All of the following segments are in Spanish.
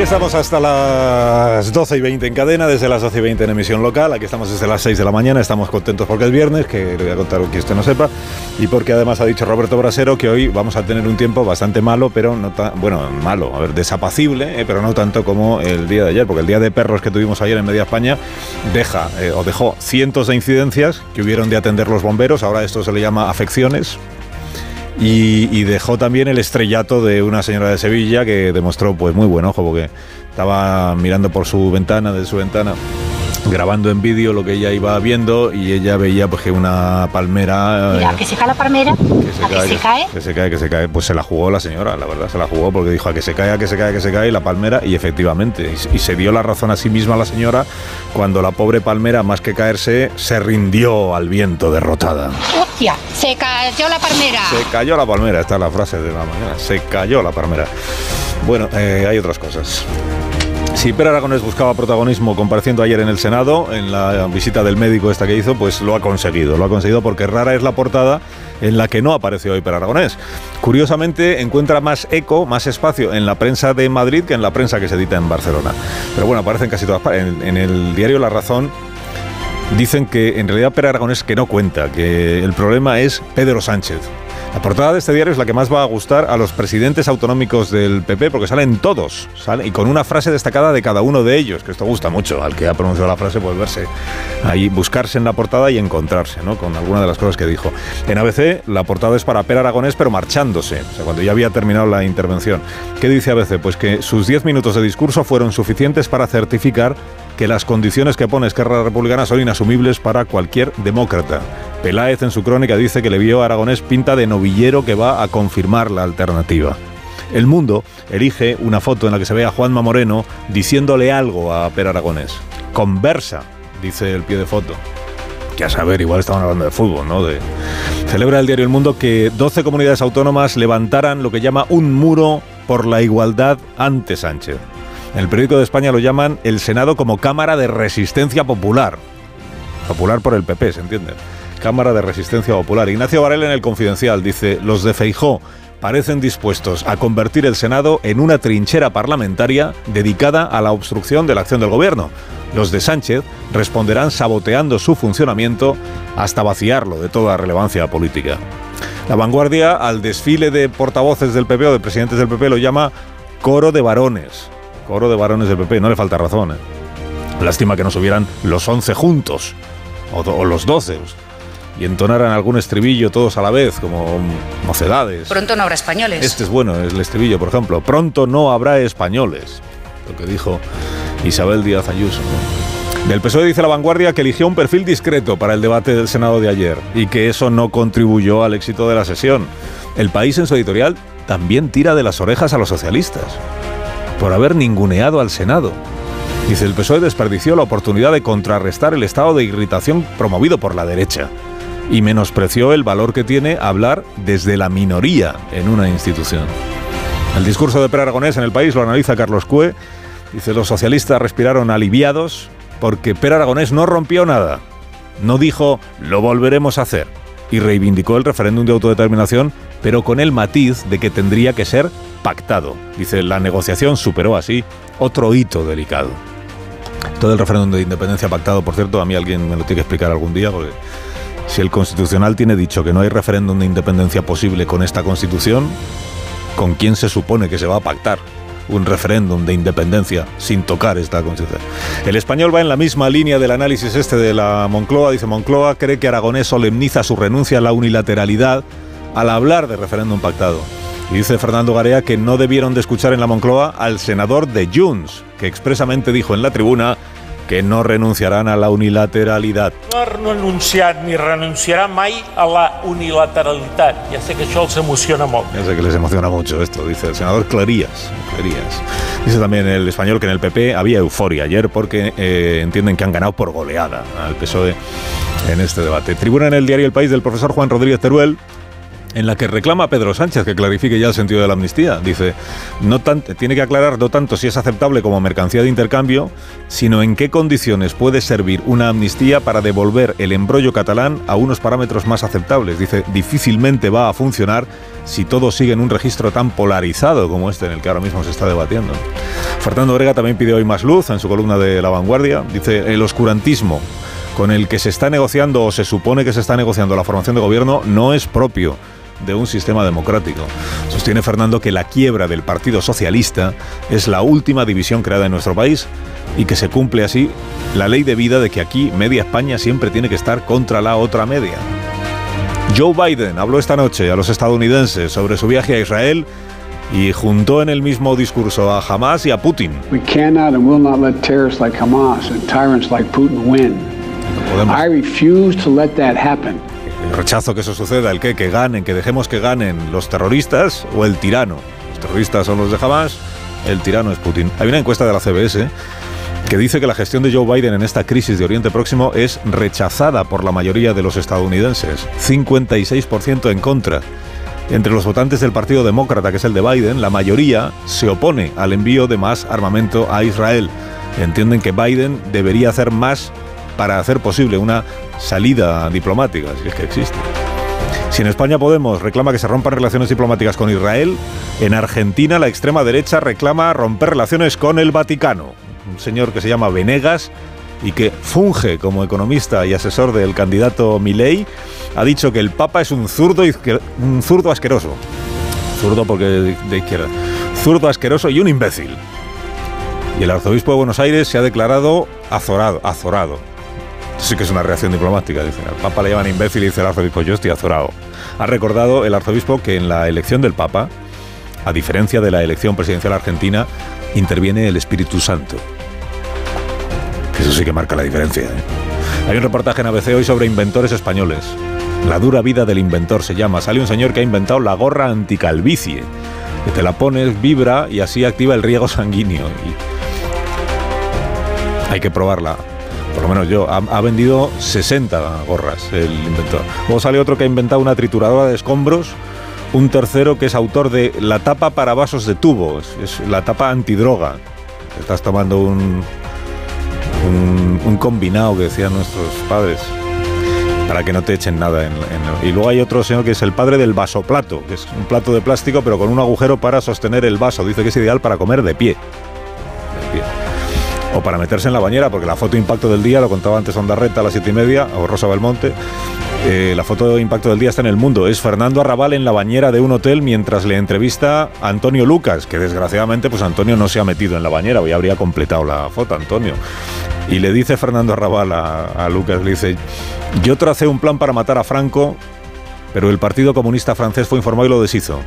Aquí estamos hasta las 12 y 20 en cadena, desde las 12 y 20 en emisión local. Aquí estamos desde las 6 de la mañana. Estamos contentos porque es viernes, que le voy a contar que usted no sepa. Y porque además ha dicho Roberto Brasero que hoy vamos a tener un tiempo bastante malo, pero no tan. Bueno, malo, a ver, desapacible, eh, pero no tanto como el día de ayer. Porque el día de perros que tuvimos ayer en Media España deja eh, o dejó cientos de incidencias que hubieron de atender los bomberos. Ahora esto se le llama afecciones y, dejó también el estrellato de una señora de Sevilla que demostró pues muy buen ojo porque estaba mirando por su ventana, de su ventana, grabando en vídeo lo que ella iba viendo y ella veía pues que una palmera Mira, eh, que se cae la palmera que se, cae, que se cae. que se cae que se cae. Pues se la jugó la señora la verdad se la jugó porque dijo a que se cae a que se cae a que se cae la palmera y efectivamente y, se dio la razón a sí misma la señora cuando la pobre palmera más que caerse se rindió al viento derrotada. Hostia se cayó la palmera. Se cayó la palmera esta es la frase de la mañana se cayó la palmera. Bueno eh, hay otras cosas si Per Aragonés buscaba protagonismo compareciendo ayer en el Senado, en la visita del médico esta que hizo, pues lo ha conseguido. Lo ha conseguido porque rara es la portada en la que no apareció hoy Per Aragonés. Curiosamente, encuentra más eco, más espacio en la prensa de Madrid que en la prensa que se edita en Barcelona. Pero bueno, aparece en casi todas partes. En, en el diario La Razón dicen que en realidad Per Aragonés que no cuenta, que el problema es Pedro Sánchez. La portada de este diario es la que más va a gustar a los presidentes autonómicos del PP, porque salen todos, y con una frase destacada de cada uno de ellos, que esto gusta mucho. Al que ha pronunciado la frase, pues verse ahí, buscarse en la portada y encontrarse ¿no? con alguna de las cosas que dijo. En ABC, la portada es para Per Aragonés, pero marchándose, o sea, cuando ya había terminado la intervención. ¿Qué dice ABC? Pues que sus 10 minutos de discurso fueron suficientes para certificar que las condiciones que pone Esquerra Republicana son inasumibles para cualquier demócrata. Peláez en su crónica dice que le vio a Aragonés pinta de novillero que va a confirmar la alternativa. El Mundo elige una foto en la que se ve a Juanma Moreno diciéndole algo a Per Aragonés. Conversa, dice el pie de foto. Que a saber, igual estaban hablando de fútbol, ¿no? Celebra el diario El Mundo que 12 comunidades autónomas levantaran lo que llama un muro por la igualdad ante Sánchez. En el periódico de España lo llaman el Senado como Cámara de Resistencia Popular. Popular por el PP, ¿se entiende? Cámara de Resistencia Popular. Ignacio Varela en el Confidencial dice, los de Feijó parecen dispuestos a convertir el Senado en una trinchera parlamentaria dedicada a la obstrucción de la acción del gobierno. Los de Sánchez responderán saboteando su funcionamiento hasta vaciarlo de toda relevancia política. La vanguardia al desfile de portavoces del PP o de presidentes del PP lo llama coro de varones. Coro de varones del PP, no le falta razón. ¿eh? Lástima que no subieran los 11 juntos, o, los 12, y entonaran algún estribillo todos a la vez, como mocedades. Pronto no habrá españoles. Este es bueno, es el estribillo, por ejemplo. Pronto no habrá españoles. Lo que dijo Isabel Díaz Ayuso. Del PSOE dice la vanguardia que eligió un perfil discreto para el debate del Senado de ayer y que eso no contribuyó al éxito de la sesión. El país en su editorial también tira de las orejas a los socialistas por haber ninguneado al Senado. Dice, el PSOE desperdició la oportunidad de contrarrestar el estado de irritación promovido por la derecha y menospreció el valor que tiene hablar desde la minoría en una institución. El discurso de Per Aragonés en el país lo analiza Carlos Cue. Dice, los socialistas respiraron aliviados porque Per Aragonés no rompió nada. No dijo, lo volveremos a hacer. Y reivindicó el referéndum de autodeterminación, pero con el matiz de que tendría que ser pactado. Dice, la negociación superó así otro hito delicado. Todo el referéndum de independencia pactado, por cierto, a mí alguien me lo tiene que explicar algún día, porque si el Constitucional tiene dicho que no hay referéndum de independencia posible con esta Constitución, ¿con quién se supone que se va a pactar? un referéndum de independencia sin tocar esta constitución. El español va en la misma línea del análisis este de la Moncloa. Dice Moncloa cree que Aragonés solemniza su renuncia a la unilateralidad al hablar de referéndum pactado. Y dice Fernando Garea que no debieron de escuchar en la Moncloa al senador de Junts, que expresamente dijo en la tribuna que no renunciarán a la unilateralidad. No ha renunciat ni renunciará mai a la unilateralidad. Ya sé que eso les emociona mucho. Ya sé que les emociona mucho esto, dice el senador Clarías. Clarías. Dice también el español que en el PP había euforia ayer porque eh, entienden que han ganado por goleada al PSOE en este debate. Tribuna en el diario El País del profesor Juan Rodríguez Teruel en la que reclama a Pedro Sánchez que clarifique ya el sentido de la amnistía. Dice, no tiene que aclarar no tanto si es aceptable como mercancía de intercambio, sino en qué condiciones puede servir una amnistía para devolver el embrollo catalán a unos parámetros más aceptables. Dice, difícilmente va a funcionar si todo sigue en un registro tan polarizado como este en el que ahora mismo se está debatiendo. Fernando Orega también pide hoy más luz en su columna de La Vanguardia. Dice, el oscurantismo con el que se está negociando o se supone que se está negociando la formación de gobierno no es propio de un sistema democrático. Sostiene Fernando que la quiebra del Partido Socialista es la última división creada en nuestro país y que se cumple así la ley de vida de que aquí media España siempre tiene que estar contra la otra media. Joe Biden habló esta noche a los estadounidenses sobre su viaje a Israel y juntó en el mismo discurso a Hamas y a Putin. We cannot and will not let terrorists like Hamas and tyrants like Putin win. I refuse to let that happen. Rechazo que eso suceda, el que, que ganen, que dejemos que ganen los terroristas o el tirano. Los terroristas son los de Hamas, el tirano es Putin. Hay una encuesta de la CBS que dice que la gestión de Joe Biden en esta crisis de Oriente Próximo es rechazada por la mayoría de los estadounidenses. 56% en contra. Entre los votantes del Partido Demócrata, que es el de Biden, la mayoría se opone al envío de más armamento a Israel. Entienden que Biden debería hacer más para hacer posible una salida diplomática, si es que existe. Si en España Podemos reclama que se rompan relaciones diplomáticas con Israel, en Argentina la extrema derecha reclama romper relaciones con el Vaticano. Un señor que se llama Venegas y que funge como economista y asesor del candidato Milei, ha dicho que el Papa es un zurdo, un zurdo asqueroso. Zurdo porque de izquierda. Zurdo asqueroso y un imbécil. Y el arzobispo de Buenos Aires se ha declarado azorado, azorado sí que es una reacción diplomática. Dice, al Papa le llaman imbécil y dice el arzobispo, yo estoy azorado. Ha recordado el arzobispo que en la elección del Papa, a diferencia de la elección presidencial argentina, interviene el Espíritu Santo. Eso sí que marca la diferencia. ¿eh? Hay un reportaje en ABC hoy sobre inventores españoles. La dura vida del inventor se llama. Sale un señor que ha inventado la gorra anticalvicie. Que te la pones, vibra y así activa el riego sanguíneo. hay que probarla por lo menos yo, ha, vendido 60 gorras el inventor. Luego sale otro que ha inventado una trituradora de escombros, un tercero que es autor de la tapa para vasos de tubo, es, la tapa antidroga. Estás tomando un, un, combinado que decían nuestros padres para que no te echen nada. En, y luego hay otro señor que es el padre del vasoplato, que es un plato de plástico pero con un agujero para sostener el vaso. Dice que es ideal para comer de pie. Para meterse en la bañera, porque la foto impacto del día, lo contaba antes Reta a las siete y media, o Rosa Belmonte, eh, la foto de impacto del día está en el mundo. Es Fernando Arrabal en la bañera de un hotel mientras le entrevista a Antonio Lucas, que desgraciadamente pues Antonio no se ha metido en la bañera, hoy habría completado la foto Antonio. Y le dice Fernando Arrabal a, a Lucas, le dice, yo tracé un plan para matar a Franco, pero el Partido Comunista francés fue informado y lo deshizo.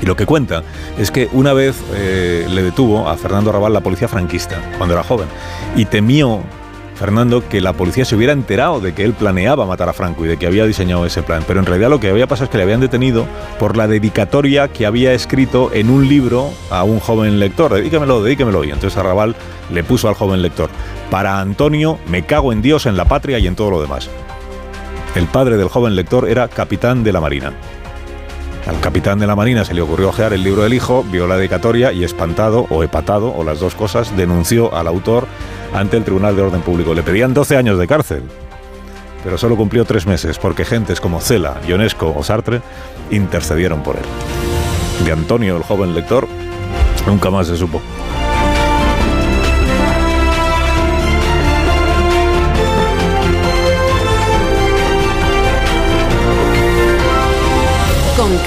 Y lo que cuenta es que una vez eh, le detuvo a Fernando Arrabal la policía franquista, cuando era joven, y temió Fernando que la policía se hubiera enterado de que él planeaba matar a Franco y de que había diseñado ese plan. Pero en realidad lo que había pasado es que le habían detenido por la dedicatoria que había escrito en un libro a un joven lector. Dedíquemelo, dedíquemelo. Y entonces Arrabal le puso al joven lector, para Antonio me cago en Dios, en la patria y en todo lo demás. El padre del joven lector era capitán de la Marina. Al capitán de la Marina se le ocurrió ojear el libro del hijo, vio la dedicatoria y espantado o hepatado, o las dos cosas, denunció al autor ante el Tribunal de Orden Público. Le pedían 12 años de cárcel, pero solo cumplió tres meses porque gentes como Cela, Ionesco o Sartre intercedieron por él. De Antonio, el joven lector, nunca más se supo.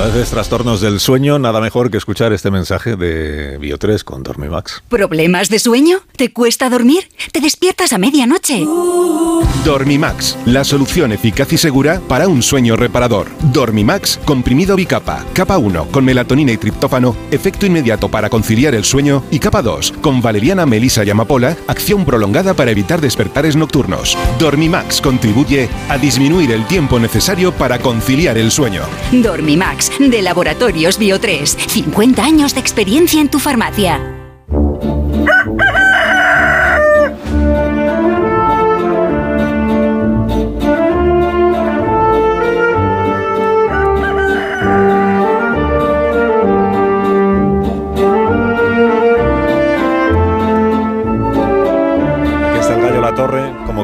Padeces trastornos del sueño, nada mejor que escuchar este mensaje de Bio3 con Dormimax. ¿Problemas de sueño? ¿Te cuesta dormir? ¿Te despiertas a medianoche? Dormimax, la solución eficaz y segura para un sueño reparador. Dormimax, comprimido bicapa, capa 1 con melatonina y triptófano, efecto inmediato para conciliar el sueño y capa 2 con valeriana, melisa y amapola, acción prolongada para evitar despertares nocturnos. Dormimax contribuye a disminuir el tiempo necesario para conciliar el sueño. Dormimax, de Laboratorios Bio3. 50 años de experiencia en tu farmacia.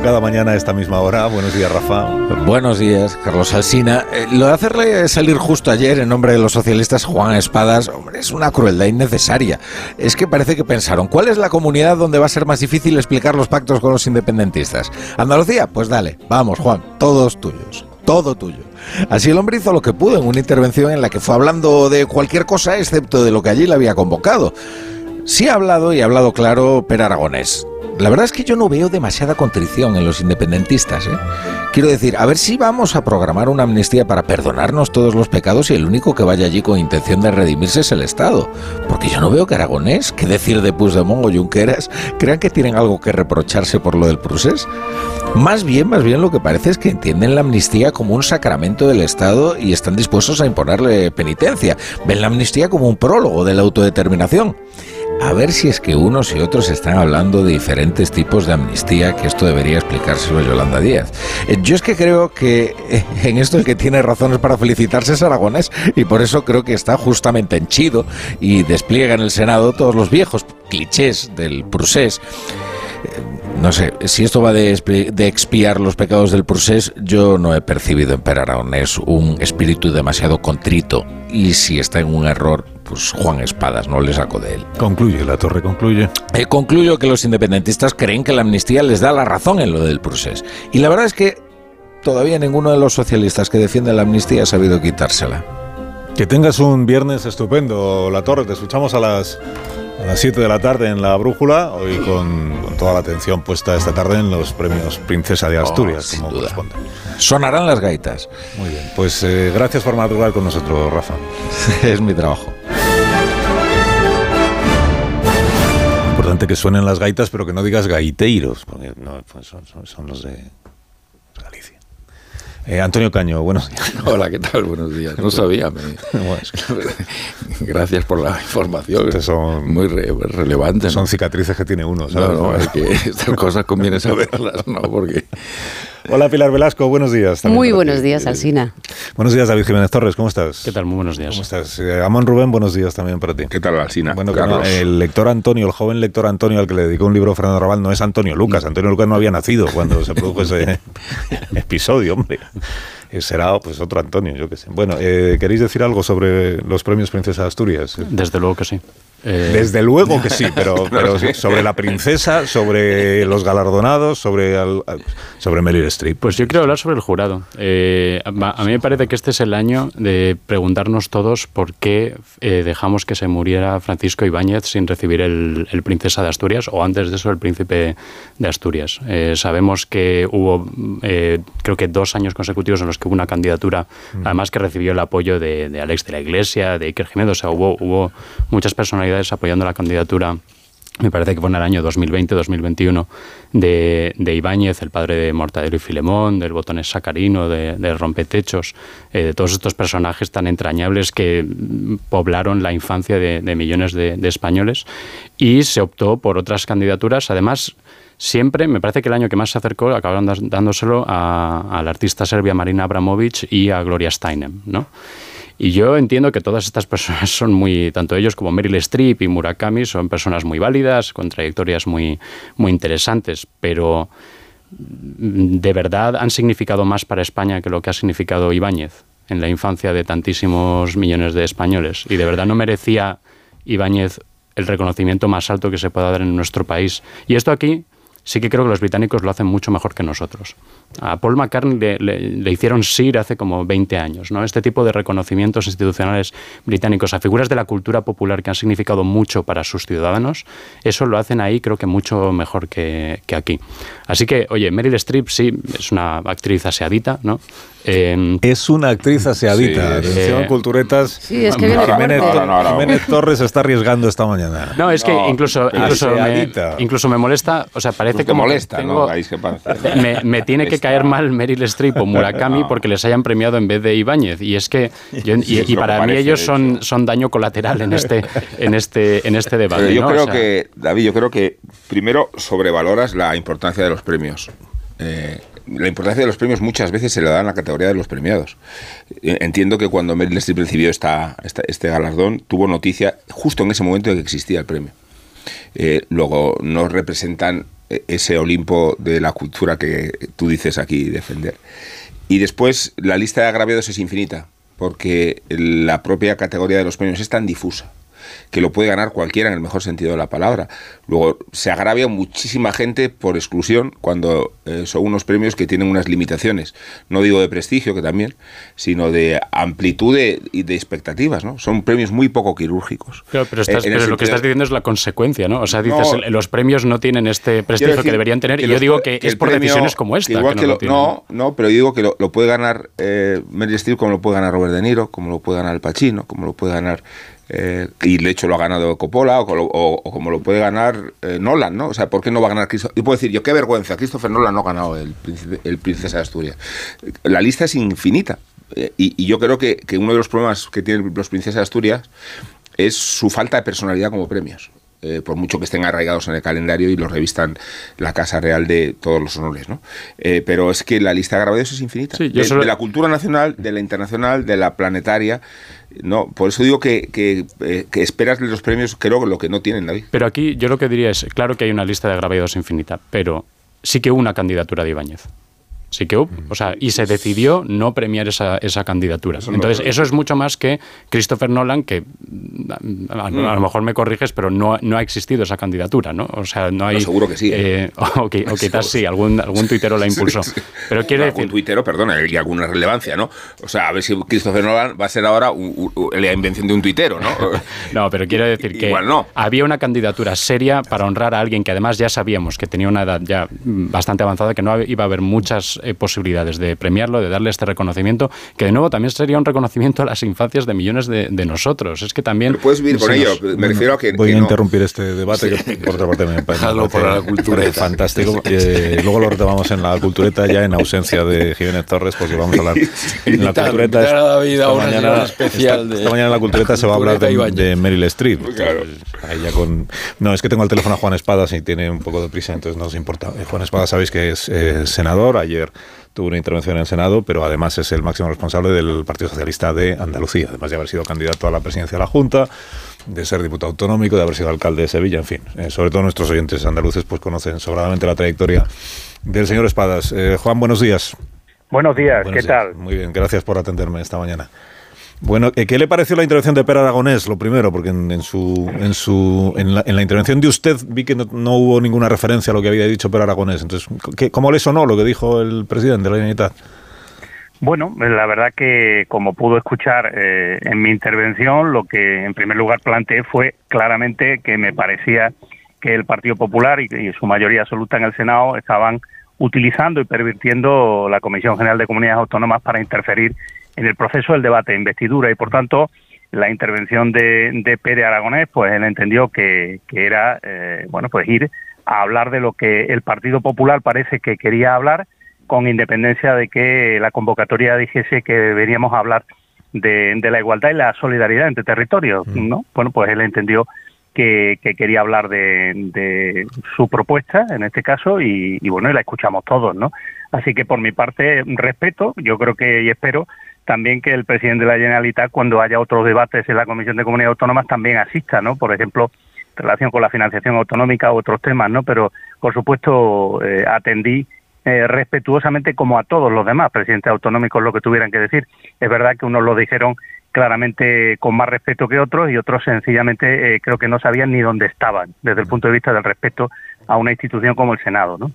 Cada mañana a esta misma hora. Buenos días, Rafa. Buenos días, Carlos Alsina. Eh, lo de hacerle salir justo ayer en nombre de los socialistas Juan Espadas, hombre, es una crueldad innecesaria. Es que parece que pensaron, ¿cuál es la comunidad donde va a ser más difícil explicar los pactos con los independentistas? ¿Andalucía? Pues dale, vamos, Juan, todos tuyos todo tuyo. Así el hombre hizo lo que pudo en una intervención en la que fue hablando de cualquier cosa excepto de lo que allí le había convocado. Sí ha hablado y ha hablado claro Per Aragonés. La verdad es que yo no veo demasiada contrición en los independentistas. ¿eh? Quiero decir, a ver si vamos a programar una amnistía para perdonarnos todos los pecados y el único que vaya allí con intención de redimirse es el Estado. Porque yo no veo que Aragonés, que decir de Puigdemont o Junqueras, crean que tienen algo que reprocharse por lo del procés. Más bien, más bien lo que parece es que entienden la amnistía como un sacramento del Estado y están dispuestos a imponerle penitencia. Ven la amnistía como un prólogo de la autodeterminación. A ver si es que unos y otros están hablando de diferentes tipos de amnistía, que esto debería explicárselo Yolanda Díaz. Eh, yo es que creo que eh, en esto el que tiene razones para felicitarse es Aragonés, y por eso creo que está justamente henchido y despliega en el Senado todos los viejos clichés del procés. No sé, si esto va de, expiar los pecados del procés, yo no he percibido en Per Aragonés un espíritu demasiado contrito, y si está en un error, pues Juan Espadas, no le saco de él. Concluye, la torre concluye. Eh, concluyo que los independentistas creen que la amnistía les da la razón en lo del proceso. Y la verdad es que todavía ninguno de los socialistas que defiende la amnistía ha sabido quitársela. Que tengas un viernes estupendo, La Torre. Te escuchamos a las a las 7 de la tarde en la Brújula, hoy con, toda la atención puesta esta tarde en los premios Princesa de Asturias, oh, como corresponde. Sonarán las gaitas. Muy bien, pues eh, gracias por madrugar con nosotros, Rafa. es mi trabajo. Importante que suenen las gaitas, pero que no digas gaiteiros, porque no, pues son los de eh, Antonio Caño, buenos días. Hola, ¿qué tal? Buenos días. No sabía. Gracias por la información. son muy relevantes. Son cicatrices que tiene uno. ¿sabes? No, no, es que estas cosas conviene saberlas, ¿no? Porque Hola Pilar Velasco, buenos días. Muy buenos días, Alsina. Buenos días, David Jiménez Torres, ¿cómo estás? ¿Qué tal? Muy buenos días. ¿Cómo estás? Eh, Amón Rubén, buenos días también para ti. ¿Qué tal, Alsina? Bueno, el lector Antonio, el joven lector Antonio al que le dedicó un libro Fernando Raval, no es Antonio Lucas. Antonio Lucas no había nacido cuando se produjo ese episodio, hombre. Eh, será pues otro Antonio, yo qué sé. Bueno, eh, ¿queréis decir algo sobre los premios Princesa de Asturias? Desde luego que sí. Eh, Desde luego que sí, pero, pero sobre la princesa, sobre los galardonados, sobre, sobre Meryl Streep. Pues yo quiero hablar sobre el jurado. Eh, a mí me parece que este es el año de preguntarnos todos por qué eh, dejamos que se muriera Francisco Ibáñez sin recibir el, Princesa de Asturias o antes de eso el Príncipe de Asturias. sabemos que hubo, creo que dos años consecutivos en los que hubo una candidatura, además que recibió el apoyo de, de Alex de la Iglesia, de Iker Jiménez, o sea, hubo, hubo muchas personalidades apoyando la candidatura me parece que fue en el año 2020-2021, de, Ibáñez, el padre de Mortadelo y Filemón, del Botones Sacarino, de, Rompetechos, eh, de todos estos personajes tan entrañables que poblaron la infancia de, millones de, españoles. Y se optó por otras candidaturas, además siempre, me parece que el año que más se acercó acabaron dándoselo a, a la artista serbia Marina Abramovic y a Gloria Steinem, ¿no? Y yo entiendo que todas estas personas son muy, tanto ellos como Meryl Streep y Murakami, son personas muy válidas, con trayectorias muy, muy interesantes, pero mm, de verdad han significado más para España que lo que ha significado Ibáñez en la infancia de tantísimos millones de españoles. Y de verdad no merecía Ibáñez el reconocimiento más alto que se pueda dar en nuestro país. Y esto aquí sí que creo que los británicos lo hacen mucho mejor que nosotros. A Paul McCartney le, hicieron SIR hace como 20 años. ¿no? Este tipo de reconocimientos institucionales británicos a figuras de la cultura popular que han significado mucho para sus ciudadanos, eso lo hacen ahí creo que mucho mejor que, que aquí. Así que, oye, Meryl Streep sí es una actriz aseadita, ¿no? Em, es una actriz aseadita. Sí, Atención, eh, culturetas. Sí, es que Jiménez, Torres está arriesgando esta mañana. No, es que incluso, incluso, me, incluso me molesta, o sea, parece que molesta, ¿no? me, me, tiene que caer mal Meryl Streep o Murakami porque les hayan premiado en vez de Ibáñez. Y es que, y, para mí ellos son, son daño colateral en este, en este, en este debate. yo creo que, David, yo creo que primero sobrevaloras la importancia de los premios. Eh, la importancia de los premios muchas veces se le da en la categoría de los premiados. Eh, entiendo que cuando Meryl Streep recibió esta, este galardón, tuvo noticia justo en ese momento de que existía el premio. Eh, luego no representan ese Olimpo de la cultura que tú dices aquí defender. Y después la lista de agraviados es infinita, porque la propia categoría de los premios es tan difusa que lo puede ganar cualquiera en el mejor sentido de la palabra. Luego, se agravia muchísima gente por exclusión cuando eh, son unos premios que tienen unas limitaciones. No digo de prestigio, que también, sino de amplitud y de, expectativas, ¿no? Son premios muy poco quirúrgicos. pero, eh, lo que estás diciendo es la consecuencia, ¿no? O sea, dices, los premios no tienen este prestigio que deberían tener, y yo digo que, es por decisiones como esta. no, no, pero yo digo que lo, puede ganar eh, Meryl Streep como lo puede ganar Robert De Niro, como lo puede ganar El Pacino, como lo puede ganar eh, y de hecho lo ha ganado Coppola o, como lo puede ganar eh, Nolan, ¿no? O sea, ¿por qué no va a ganar Christopher? Yo puedo decir, yo qué vergüenza, Christopher Nolan no ha ganado el, el Princesa de Asturias. La lista es infinita eh, y, yo creo que, uno de los problemas que tienen los Princesas de Asturias es su falta de personalidad como premios. por mucho que estén arraigados en el calendario y los revistan la Casa Real de todos los honores, ¿no? pero es que la lista de grabados es infinita. de, la cultura nacional, de la internacional, de la planetaria. No, por eso digo que, que, eh, que, esperas los premios, creo, lo que no tienen, David. Pero aquí yo lo que diría es, claro que hay una lista de agraviados infinita, pero sí que una candidatura de Ibáñez. Sí que, o sea, y se decidió no premiar esa, esa candidatura. Entonces, eso es mucho más que Christopher Nolan, que a, lo mejor me corriges, pero no, no ha existido esa candidatura, ¿no? O sea, no hay... seguro que sí. Eh, o, quizás sí, algún, algún tuitero la impulsó. Pero quiere decir... Un tuitero, perdona, y alguna relevancia, ¿no? O sea, a ver si Christopher Nolan va a ser ahora la invención de un tuitero, ¿no? no, pero quiero decir que no. había una candidatura seria para honrar a alguien que además ya sabíamos que tenía una edad ya bastante avanzada, que no iba a haber muchas eh, posibilidades de premiarlo, de darle este reconocimiento, que de nuevo también sería un reconocimiento a las infancias de millones de, nosotros. Es que también... puedes vivir con ello, me refiero a que... Voy a interrumpir este debate, que por otra parte me parece, la cultureta. fantástico. Eh, luego lo retomamos en la cultureta ya en ausencia de Jiménez Torres, porque vamos a hablar en la cultureta. Esta, mañana, especial esta, mañana en la cultureta se va a hablar de, Meryl Streep. Claro. con, no, es que tengo el teléfono a Juan Espadas y tiene un poco de prisa, entonces no os importa. Eh, Juan Espadas sabéis que es eh, senador, ayer tuvo una intervención en el Senado, pero además es el máximo responsable del Partido Socialista de Andalucía, además de haber sido candidato a la presidencia de la Junta, de ser diputado autonómico, de haber sido alcalde de Sevilla, en fin. Eh, sobre todo nuestros oyentes andaluces pues conocen sobradamente la trayectoria del señor Espadas. Eh, Juan, buenos días. Buenos días, ¿qué tal? Muy bien, gracias por atenderme esta mañana. Bueno, eh, ¿qué le pareció la intervención de Per Aragonés? Lo primero, porque en, su, en, su, en, la, intervención de usted vi que no, hubo ninguna referencia a lo que había dicho Per Aragonés. Entonces, ¿cómo le sonó lo que dijo el presidente de la Generalitat? Bueno, la verdad que como pudo escuchar eh, en mi intervención, lo que en primer lugar planteé fue claramente que me parecía que el Partido Popular y, y su mayoría absoluta en el Senado estaban utilizando y pervirtiendo la Comisión General de Comunidades Autónomas para interferir en el proceso del debate de investidura y por tanto la intervención de, de Pere Aragonés pues él entendió que, que era eh, bueno pues ir a hablar de lo que el Partido Popular parece que quería hablar con independencia de que la convocatoria dijese que deberíamos hablar de, de la igualdad y la solidaridad entre territorios no bueno pues él entendió que, que quería hablar de, de, su propuesta en este caso y, y bueno y la escuchamos todos no así que por mi parte respeto yo creo que y espero también que el presidente de la Generalitat, cuando haya otros debates en la Comisión de Comunidades Autónomas, también asista, ¿no? Por ejemplo, en relación con la financiación autonómica u otros temas, ¿no? Pero, por supuesto, eh, atendí eh, respetuosamente como a todos los demás presidentes autonómicos lo que tuvieran que decir. Es verdad que unos lo dijeron claramente con más respeto que otros y otros sencillamente eh, creo que no sabían ni dónde estaban desde el punto de vista del respeto a una institución como el Senado. ¿no?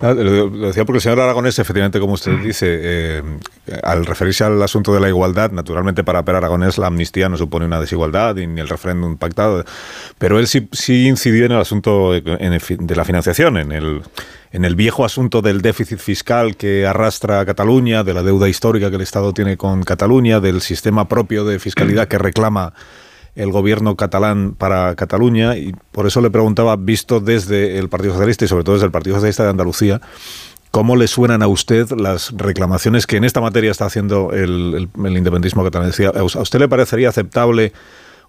Lo decía porque el señor Aragonés, efectivamente, como usted dice, eh, al referirse al asunto de la igualdad, naturalmente para Per Aragonés la amnistía no supone una desigualdad ni el referéndum pactado, pero él sí, sí incidió en el asunto de la financiación, en el, en el viejo asunto del déficit fiscal que arrastra a Cataluña, de la deuda histórica que el Estado tiene con Cataluña, del sistema propio de fiscalidad que reclama el gobierno catalán para Cataluña y por eso le preguntaba, visto desde el Partido Socialista y sobre todo desde el Partido Socialista de Andalucía, ¿cómo le suenan a usted las reclamaciones que en esta materia está haciendo el, el, independismo catalán? ¿A usted le parecería aceptable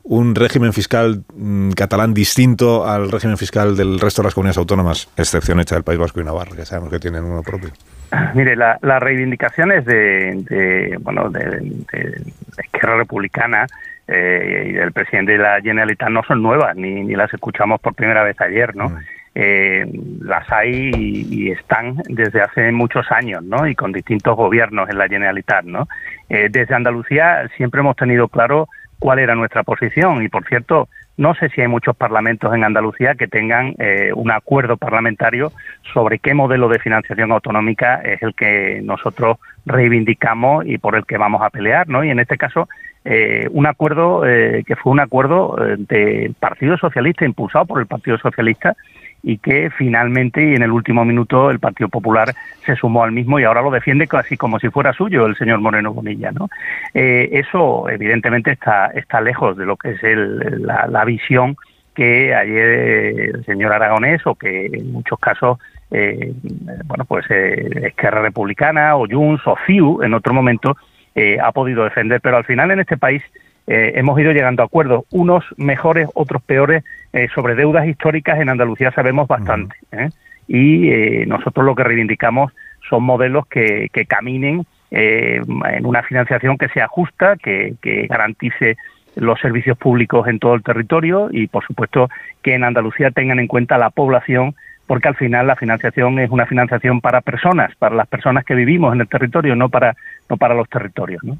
un régimen fiscal mm, catalán distinto al régimen fiscal del resto de las comunidades autónomas, excepción hecha del País Vasco y Navarra, que sabemos que tienen uno propio? Mire, las reivindicaciones de, bueno, de, la izquierda republicana eh, y del presidente de la Generalitat no son nuevas, ni, ni las escuchamos por primera vez ayer, ¿no? Mm. Eh, las hay y, están desde hace muchos años, ¿no? Y con distintos gobiernos en la Generalitat, ¿no? Eh, desde Andalucía siempre hemos tenido claro cuál era nuestra posición y, por cierto, no sé si hay muchos parlamentos en Andalucía que tengan un acuerdo parlamentario sobre qué modelo de financiación autonómica es el que nosotros reivindicamos y por el que vamos a pelear, ¿no? Y en este caso eh, un acuerdo eh, que fue un acuerdo eh, del Partido Socialista, impulsado por el Partido Socialista, y que finalmente y en el último minuto el Partido Popular se sumó al mismo y ahora lo defiende casi como si fuera suyo el señor Moreno Bonilla. ¿no? eso evidentemente está, está lejos de lo que es la, visión que ayer el señor Aragonés o que en muchos casos bueno pues Esquerra Republicana o Junts o CIU en otro momento eh, ha podido defender. Pero al final en este país eh, hemos ido llegando a acuerdos, unos mejores, otros peores, eh, sobre deudas históricas en Andalucía sabemos bastante. Y nosotros lo que reivindicamos son modelos que, que caminen en una financiación que sea justa, que, que garantice los servicios públicos en todo el territorio y, por supuesto, que en Andalucía tengan en cuenta la población porque al final la financiación es una financiación para personas, para las personas que vivimos en el territorio, no para, no para los territorios. ¿no?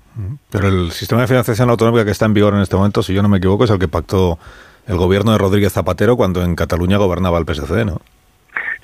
Pero el sistema de financiación autonómica que está en vigor en este momento, si yo no me equivoco, es el que pactó el gobierno de Rodríguez Zapatero cuando en Cataluña gobernaba el PSC, ¿no?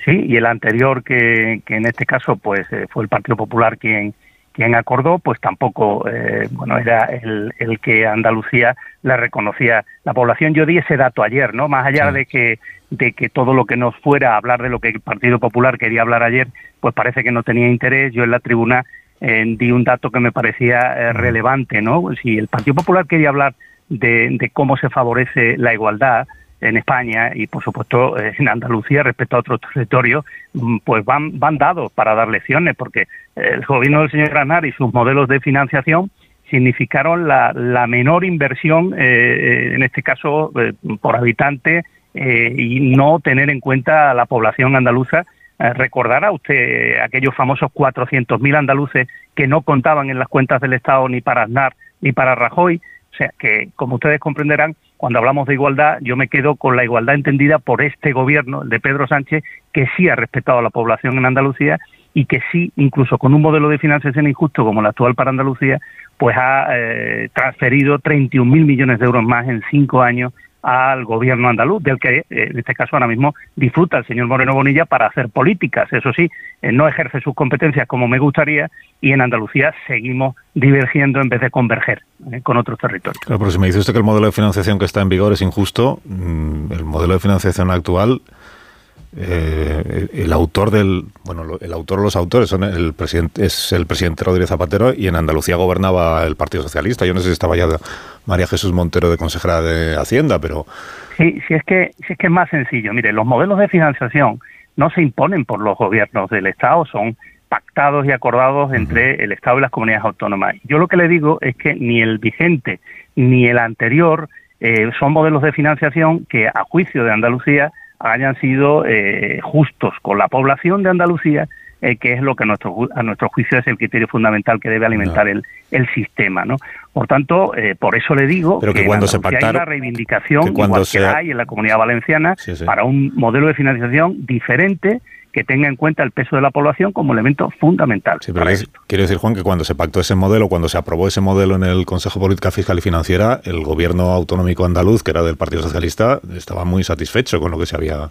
Sí, y el anterior, que, que en este caso pues eh, fue el Partido Popular quien, quien acordó, pues tampoco, eh, bueno, era el, el, que Andalucía le reconocía la población. Yo di ese dato ayer, ¿no? Más allá de que de que todo lo que nos fuera a hablar de lo que el Partido Popular quería hablar ayer, pues parece que no tenía interés. Yo en la tribuna eh, di un dato que me parecía eh, relevante, ¿no? Si el Partido Popular quería hablar de, cómo se favorece la igualdad en España y por supuesto eh, en Andalucía respecto a otros territorios, mm, pues van, van dados para dar lecciones, porque el gobierno del señor Granar y sus modelos de financiación significaron la, la menor inversión, en este caso por habitante, eh, y no tener en cuenta a la población andaluza. Eh, recordará usted aquellos famosos 400.000 andaluces que no contaban en las cuentas del Estado ni para Aznar ni para Rajoy. O sea que, como ustedes comprenderán, cuando hablamos de igualdad, yo me quedo con la igualdad entendida por este gobierno de Pedro Sánchez, que sí ha respetado a la población en Andalucía y que sí, incluso con un modelo de financiación injusto como el actual para Andalucía, pues ha eh, transferido 31.000 millones de euros más en cinco años al gobierno andaluz, del que eh, en este caso ahora mismo disfruta el señor Moreno Bonilla para hacer políticas. Eso sí, eh, no ejerce sus competencias como me gustaría y en Andalucía seguimos divergiendo en vez de converger eh, con otros territorios. Pero si me dice usted que el modelo de financiación que está en vigor es injusto, mm, el modelo de financiación actual eh, el autor del bueno el autor o los autores son el presidente es el presidente Rodríguez Zapatero y en Andalucía gobernaba el Partido Socialista. Yo no sé si estaba ya María Jesús Montero de consejera de Hacienda pero sí si es que si es que es más sencillo. Mire los modelos de financiación no se imponen por los gobiernos del Estado son pactados y acordados entre el Estado y las comunidades autónomas. Yo lo que le digo es que ni el vigente ni el anterior eh, son modelos de financiación que a juicio de Andalucía hayan sido eh, justos con la población de Andalucía, eh, que es lo que a nuestro, a nuestro juicio es el criterio fundamental que debe alimentar el, el sistema. ¿no? Por tanto, eh, por eso le digo que, cuando se hay una reivindicación, igual que hay en la comunidad valenciana, para un modelo de financiación diferente que tenga en cuenta el peso de la población como elemento fundamental. Sí, pero quiero decir, Juan, que cuando se pactó ese modelo, cuando se aprobó ese modelo en el Consejo de Política Fiscal y Financiera, el gobierno autonómico andaluz, que era del Partido Socialista, estaba muy satisfecho con lo que se había...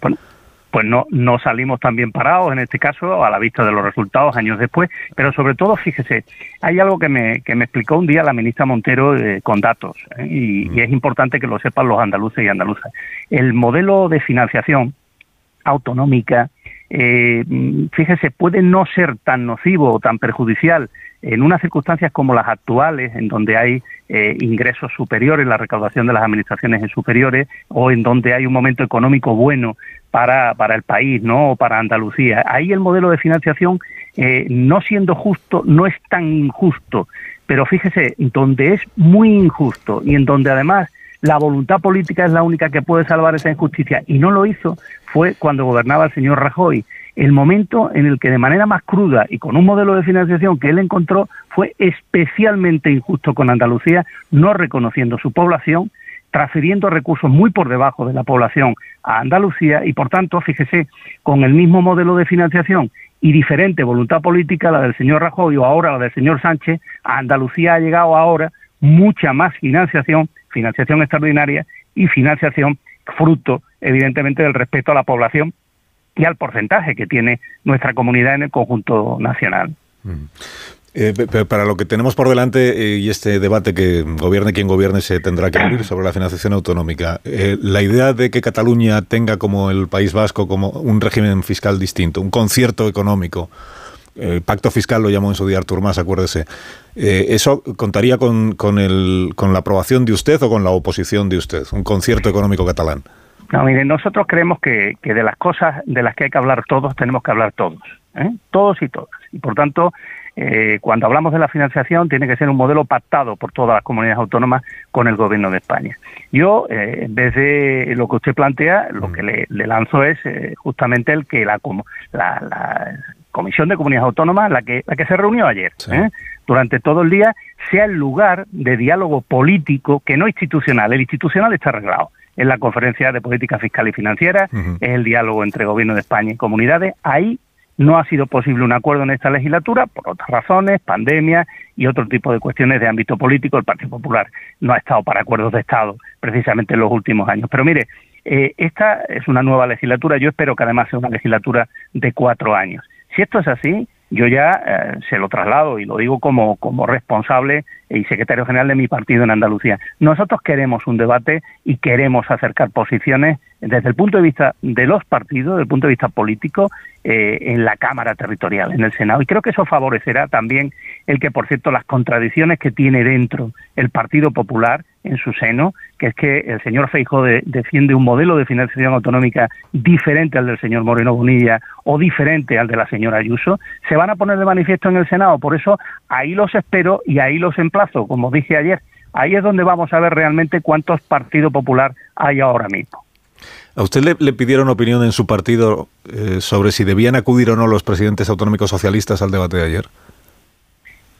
pues no, no salimos tan bien parados en este caso a la vista de los resultados años después, pero sobre todo, fíjese, hay algo que me, que me explicó un día la ministra Montero eh, con datos ¿eh? y, y, es importante que lo sepan los andaluces y andaluzas. El modelo de financiación autonómica, eh, fíjese, puede no ser tan nocivo o tan perjudicial en unas circunstancias como las actuales, en donde hay eh, ingresos superiores, la recaudación de las administraciones es superiores, o en donde hay un momento económico bueno para, para el país, ¿no? O para Andalucía. Ahí el modelo de financiación, eh, no siendo justo, no es tan injusto, pero fíjese, donde es muy injusto y en donde además la voluntad política es la única que puede salvar esa injusticia, y no lo hizo, fue cuando gobernaba el señor Rajoy. El momento en el que de manera más cruda y con un modelo de financiación que él encontró fue especialmente injusto con Andalucía, no reconociendo su población, transfiriendo recursos muy por debajo de la población a Andalucía y por tanto, fíjese, con el mismo modelo de financiación y diferente voluntad política, la del señor Rajoy o ahora la del señor Sánchez, a Andalucía ha llegado ahora mucha más financiación, financiación extraordinaria y financiación fruto, evidentemente, del respeto a la población y al porcentaje que tiene nuestra comunidad en el conjunto nacional. Mm. Eh, para lo que tenemos por delante eh, y este debate que gobierne quien gobierne se tendrá que abrir sobre la financiación autonómica, eh, la idea de que Cataluña tenga como el País Vasco como un régimen fiscal distinto, un concierto económico, el pacto fiscal lo llamó en su día Artur Mas, acuérdese, ¿eso contaría con, con, el, con la aprobación de usted o con la oposición de usted? Un concierto económico catalán. No, mire, nosotros creemos que, que, de las cosas de las que hay que hablar todos, tenemos que hablar todos, ¿eh? todos y todas. Y por tanto, eh, cuando hablamos de la financiación, tiene que ser un modelo pactado por todas las comunidades autónomas con el gobierno de España. Yo, eh, en vez de lo que usted plantea, lo que le, le lanzo es eh, justamente el que la, la, la, Comisión de Comunidades Autónomas, la que, la que se reunió ayer, sí. ¿eh? durante todo el día, sea el lugar de diálogo político, que no institucional. El institucional está arreglado en la conferencia de política fiscal y financiera, uh -huh. es el diálogo entre gobierno de España y comunidades. Ahí no ha sido posible un acuerdo en esta legislatura por otras razones, pandemia y otro tipo de cuestiones de ámbito político. El Partido Popular no ha estado para acuerdos de Estado precisamente en los últimos años. Pero mire, eh, esta es una nueva legislatura. Yo espero que además sea una legislatura de cuatro años. Si esto es así, yo ya eh, se lo traslado y lo digo como, como responsable y secretario general de mi partido en Andalucía. Nosotros queremos un debate y queremos acercar posiciones desde el punto de vista de los partidos, desde el punto de vista político, eh, en la Cámara Territorial, en el Senado. Y creo que eso favorecerá también el que, por cierto, las contradicciones que tiene dentro el Partido Popular en su seno, que es que el señor Feijóo de, defiende un modelo de financiación autonómica diferente al del señor Moreno Bonilla o diferente al de la señora Ayuso, se van a poner de manifiesto en el Senado. Por eso ahí los espero y ahí los como dije ayer. Ahí es donde vamos a ver realmente cuántos Partido Popular hay ahora mismo. ¿A usted le, le, pidieron opinión en su partido eh, sobre si debían acudir o no los presidentes autonómicos socialistas al debate de ayer?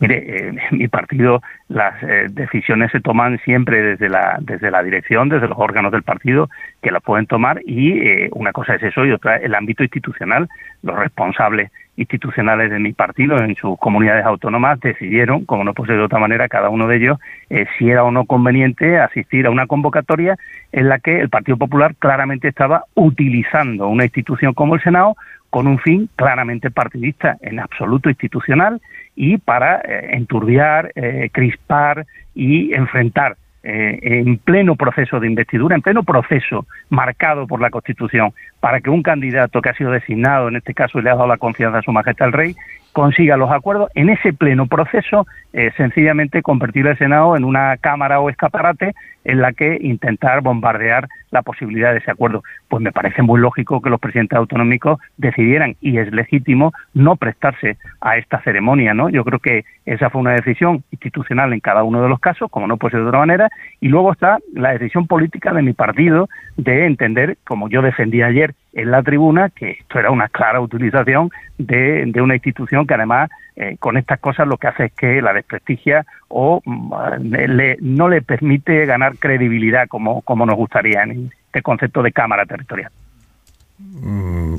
Mire, eh, en mi partido las eh, decisiones se toman siempre desde la desde la dirección, desde los órganos del partido que las pueden tomar y eh, una cosa es eso y otra el ámbito institucional. Los responsables institucionales de mi partido en sus comunidades autónomas decidieron, como no puede ser de otra manera, cada uno de ellos, eh, si era o no conveniente asistir a una convocatoria en la que el Partido Popular claramente estaba utilizando una institución como el Senado con un fin claramente partidista, en absoluto institucional, y para eh, enturbiar, eh, crispar y enfrentar eh, en pleno proceso de investidura, en pleno proceso marcado por la Constitución, para que un candidato que ha sido designado, en este caso, le ha dado la confianza a Su Majestad el Rey, consiga los acuerdos, en ese pleno proceso, eh, sencillamente convertir el Senado en una cámara o escaparate en la que intentar bombardear la posibilidad de ese acuerdo. Pues me parece muy lógico que los presidentes autonómicos decidieran, y es legítimo, no prestarse a esta ceremonia, ¿no? Yo creo que esa fue una decisión institucional en cada uno de los casos, como no puede ser de otra manera, y luego está la decisión política de mi partido de entender, como yo defendí ayer en la tribuna, que esto era una clara utilización de, de una institución que además eh, con estas cosas lo que hace es que la desprestigia o mm, le, no le permite ganar credibilidad como, como nos gustaría en este concepto de Cámara Territorial.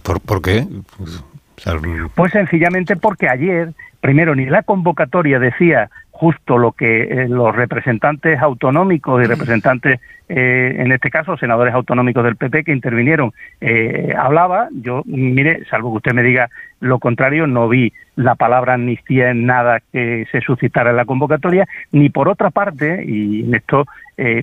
¿Por, por qué? Pues sencillamente porque ayer, primero, ni la convocatoria decía justo lo que eh, los representantes autonómicos y representantes, eh, en este caso senadores autonómicos del PP que intervinieron, eh, hablaba. Yo, mire, salvo que usted me diga lo contrario, no vi la palabra amnistía en nada que se suscitara en la convocatoria, ni por otra parte, y en esto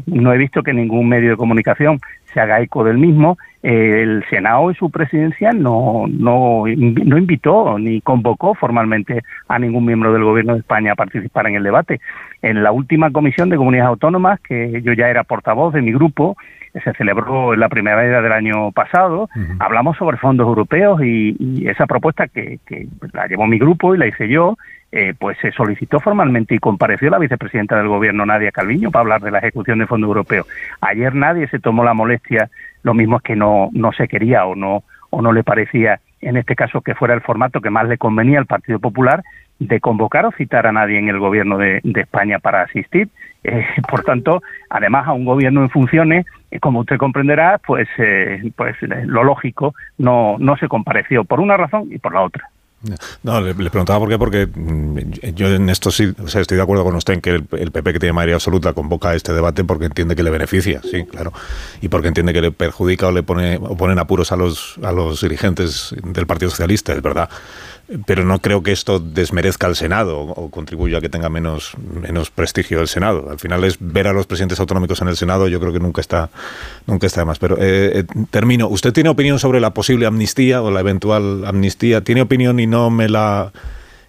no he visto que ningún medio de comunicación se haga eco del mismo, el Senado y su presidencia no, no, no invitó ni convocó formalmente a ningún miembro del gobierno de España a participar en el debate. En la última comisión de comunidades autónomas, que yo ya era portavoz de mi grupo, se celebró en la primavera del año pasado, hablamos sobre fondos europeos y, esa propuesta que, que, la llevó mi grupo y la hice yo, eh, pues se solicitó formalmente y compareció la vicepresidenta del gobierno, Nadia Calviño, para hablar de la ejecución de fondos europeos. Ayer nadie se tomó la molestia, lo mismo es que no, no se quería o no, o no le parecía, en este caso, que fuera el formato que más le convenía al Partido Popular, de convocar o citar a nadie en el gobierno de, España para asistir. Eh, por tanto, además a un gobierno en funciones, eh, como usted comprenderá, pues, pues lo lógico no, no se compareció por una razón y por la otra. No, le, preguntaba por qué, porque mm, yo en esto sí, o sea, estoy de acuerdo con usted en que el, PP que tiene mayoría absoluta convoca este debate porque entiende que le beneficia, sí, claro, y porque entiende que le perjudica o le pone o ponen apuros a los a los dirigentes del Partido Socialista, es verdad pero no creo que esto desmerezca al Senado o, contribuya a que tenga menos, menos prestigio el Senado. Al final es ver a los presidentes autonómicos en el Senado, yo creo que nunca está, nunca está de más. Pero eh, eh, termino. ¿Usted tiene opinión sobre la posible amnistía o la eventual amnistía? ¿Tiene opinión y no me la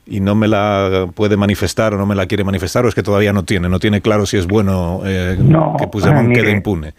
y no me la puede manifestar o no me la quiere manifestar o es que todavía no tiene, no tiene claro si es bueno eh, que Puigdemont quede impune?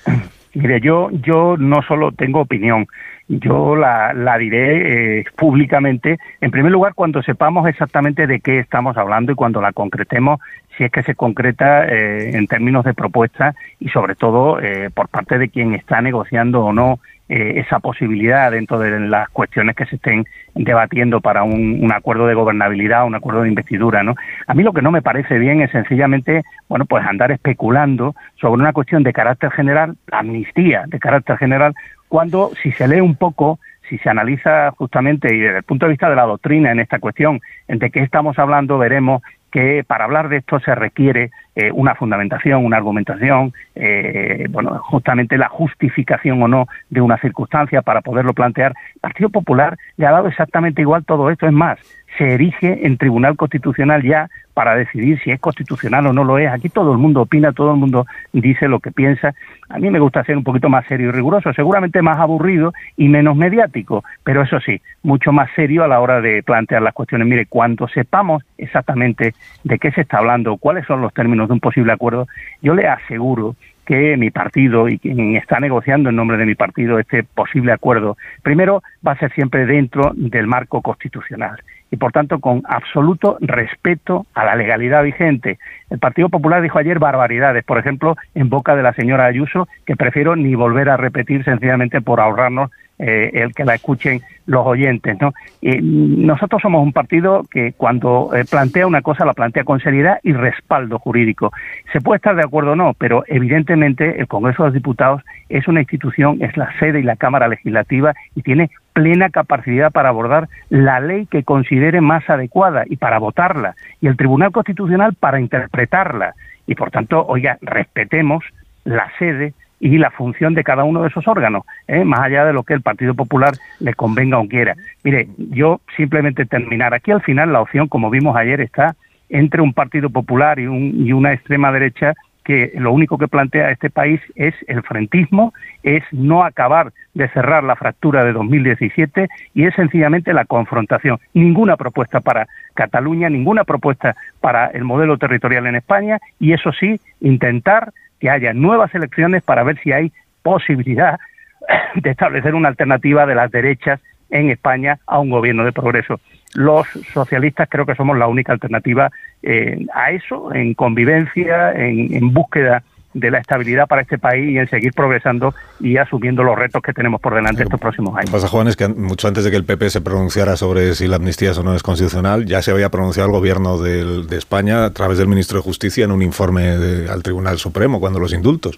Mire, yo, yo no solo tengo opinión, yo la, la diré eh, públicamente, en primer lugar, cuando sepamos exactamente de qué estamos hablando y cuando la concretemos, si es que se concreta eh, en términos de propuesta y sobre todo eh, por parte de quien está negociando o no esa posibilidad dentro de las cuestiones que se estén debatiendo para un, un, acuerdo de gobernabilidad, un acuerdo de investidura, ¿no? A mí lo que no me parece bien es sencillamente, bueno, pues andar especulando sobre una cuestión de carácter general, amnistía de carácter general, cuando si se lee un poco, si se analiza justamente y desde el punto de vista de la doctrina en esta cuestión, de qué estamos hablando, veremos que para hablar de esto se requiere eh, una fundamentación, una argumentación, eh, bueno, justamente la justificación o no de una circunstancia para poderlo plantear. El Partido Popular le ha dado exactamente igual todo esto, es más, se erige en Tribunal Constitucional ya para decidir si es constitucional o no lo es. Aquí todo el mundo opina, todo el mundo dice lo que piensa. A mí me gusta ser un poquito más serio y riguroso, seguramente más aburrido y menos mediático, pero eso sí, mucho más serio a la hora de plantear las cuestiones. Mire, cuando sepamos exactamente de qué se está hablando, cuáles son los términos de un posible acuerdo, yo le aseguro que mi partido y quien está negociando en nombre de mi partido este posible acuerdo, primero va a ser siempre dentro del marco constitucional y por tanto con absoluto respeto a la legalidad vigente. El Partido Popular dijo ayer barbaridades, por ejemplo, en boca de la señora Ayuso, que prefiero ni volver a repetir sencillamente por ahorrarnos eh, el que la escuchen los oyentes. ¿no? nosotros somos un partido que cuando eh, plantea una cosa la plantea con seriedad y respaldo jurídico. Se puede estar de acuerdo o no, pero evidentemente el Congreso de los Diputados es una institución, es la sede y la Cámara Legislativa y tiene plena capacidad para abordar la ley que considere más adecuada y para votarla, y el Tribunal Constitucional para interpretarla. Y por tanto, oiga, respetemos la sede y la función de cada uno de esos órganos, ¿eh? más allá de lo que el Partido Popular le convenga o quiera. Mire, yo simplemente terminar. Aquí al final la opción, como vimos ayer, está entre un Partido Popular y, un, y una extrema derecha que lo único que plantea este país es el frentismo, es no acabar de cerrar la fractura de 2017 y es sencillamente la confrontación. Ninguna propuesta para Cataluña, ninguna propuesta para el modelo territorial en España y eso sí, intentar que haya nuevas elecciones para ver si hay posibilidad de establecer una alternativa de las derechas en España a un gobierno de progreso. Los socialistas creo que somos la única alternativa eh, a eso, en convivencia, en, búsqueda de la estabilidad para este país y en seguir progresando y asumiendo los retos que tenemos por delante estos próximos años. Lo que pasa, Juan, es que mucho antes de que el PP se pronunciara sobre si la amnistía o no es constitucional, ya se había pronunciado el gobierno de, España a través del ministro de Justicia en un informe al Tribunal Supremo cuando los indultos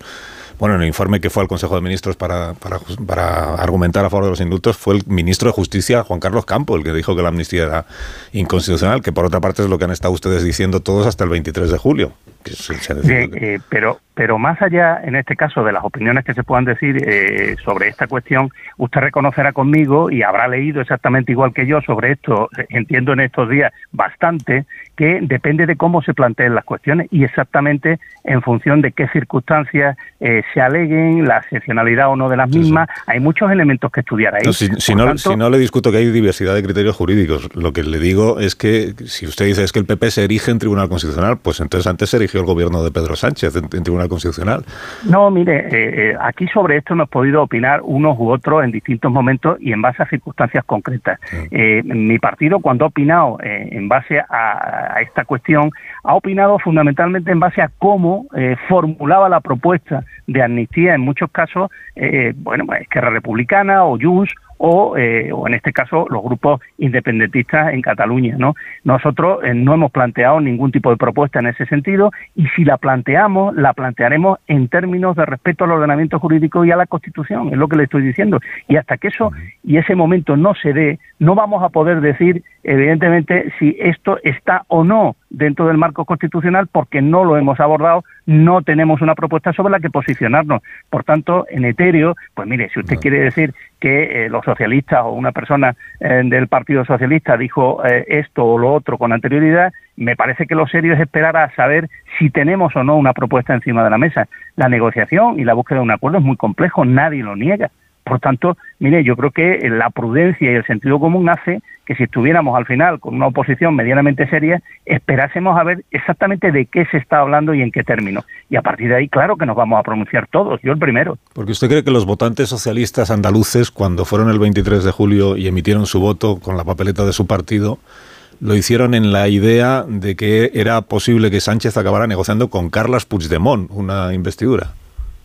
bueno, en el informe que fue al Consejo de Ministros para, para, para, argumentar a favor de los indultos fue el ministro de Justicia, Juan Carlos Campo, el que dijo que la amnistía era inconstitucional, que por otra parte es lo que han estado ustedes diciendo todos hasta el 23 de julio. Eh, pero, pero más allá, en este caso, de las opiniones que se puedan decir eh, sobre esta cuestión, usted reconocerá conmigo y habrá leído exactamente igual que yo sobre esto, eh, entiendo en estos días bastante, que depende de cómo se planteen las cuestiones y exactamente en función de qué circunstancias se aleguen, la excepcionalidad o no de las mismas. Hay muchos elementos que estudiar ahí. si, no, si no le discuto que hay diversidad de criterios jurídicos, lo que le digo es que si usted dice es que el PP se erige en Tribunal Constitucional, pues entonces antes se erige el gobierno de Pedro Sánchez en, Tribunal Constitucional. No, mire, eh, eh, aquí sobre esto hemos podido opinar unos u otros en distintos momentos y en base a circunstancias concretas. Eh, mi partido, cuando ha opinado en base a, esta cuestión, ha opinado fundamentalmente en base a cómo formulaba la propuesta de amnistía en muchos casos, bueno, pues, Esquerra Republicana o Junts o, eh, o en este caso los grupos independentistas en Cataluña. ¿no? Nosotros eh, no hemos planteado ningún tipo de propuesta en ese sentido y si la planteamos, la plantearemos en términos de respeto al ordenamiento jurídico y a la Constitución, es lo que le estoy diciendo. Y hasta que eso y ese momento no se dé, no vamos a poder decir, evidentemente, si esto está o no dentro del marco constitucional porque no lo hemos abordado, no tenemos una propuesta sobre la que posicionarnos. Por tanto, en etéreo, pues mire, si usted quiere decir que eh, los socialistas o una persona eh, del Partido Socialista dijo eh, esto o lo otro con anterioridad, me parece que lo serio es esperar a saber si tenemos o no una propuesta encima de la mesa. La negociación y la búsqueda de un acuerdo es muy complejo, nadie lo niega. Por tanto, mire, yo creo que la prudencia y el sentido común hace que si estuviéramos al final con una oposición medianamente seria, esperásemos a ver exactamente de qué se está hablando y en qué término. Y a partir de ahí, claro que nos vamos a pronunciar todos, yo el primero. Porque usted cree que los votantes socialistas andaluces, cuando fueron el 23 de julio y emitieron su voto con la papeleta de su partido, lo hicieron en la idea de que era posible que Sánchez acabara negociando con Carles Puigdemont una investidura.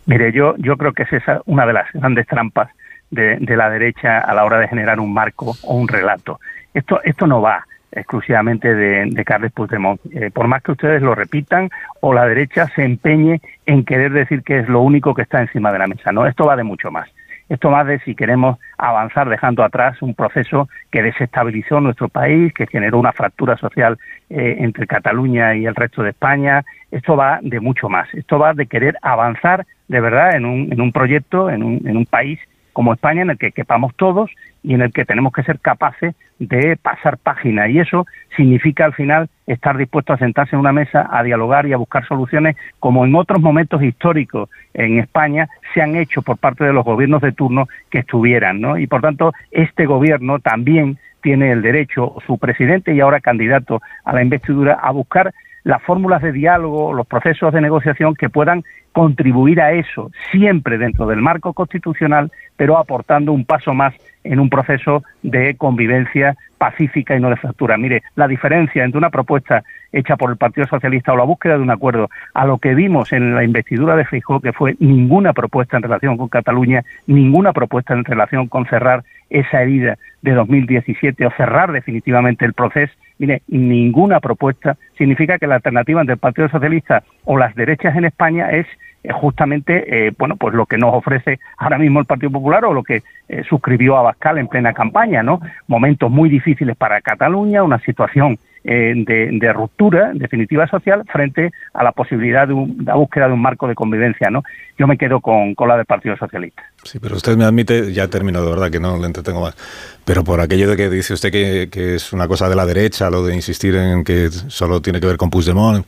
Mire, yo, yo creo que es esa una de las grandes trampas de, la derecha a la hora de generar un marco o un relato. Esto, esto no va exclusivamente de, de Carles Puigdemont. Eh, por más que ustedes lo repitan o la derecha se empeñe en querer decir que es lo único que está encima de la mesa. No, esto va de mucho más. Esto más de si queremos avanzar dejando atrás un proceso que desestabilizó nuestro país, que generó una fractura social eh, entre Cataluña y el resto de España. Esto va de mucho más. Esto va de querer avanzar de verdad en un, en un proyecto, en un, en un país como España en el que quepamos todos y en el que tenemos que ser capaces de pasar página. Y eso significa al final estar dispuesto a sentarse en una mesa, a dialogar y a buscar soluciones como en otros momentos históricos en España se han hecho por parte de los gobiernos de turno que estuvieran. ¿no? Y por tanto, este gobierno también tiene el derecho, su presidente y ahora candidato a la investidura, a buscar las fórmulas de diálogo, los procesos de negociación que puedan contribuir a eso, siempre dentro del marco constitucional, pero aportando un paso más en un proceso de convivencia pacífica y no de fractura. Mire, la diferencia entre una propuesta hecha por el Partido Socialista o la búsqueda de un acuerdo a lo que vimos en la investidura de Feijóo, que fue ninguna propuesta en relación con Cataluña, ninguna propuesta en relación con cerrar esa herida de 2017 o cerrar definitivamente el proceso, mire, ninguna propuesta significa que la alternativa entre el Partido Socialista o las derechas en España es eh, justamente eh, bueno pues lo que nos ofrece ahora mismo el Partido Popular o lo que eh, suscribió Abascal en plena campaña no momentos muy difíciles para Cataluña una situación de, ruptura definitiva social frente a la posibilidad de, la búsqueda de un marco de convivencia no yo me quedo con, con la del Partido Socialista. Sí pero usted me admite ya termino de verdad que no le entretengo más. Pero por aquello de que dice usted que, que es una cosa de la derecha lo de insistir en que solo tiene que ver con Puigdemont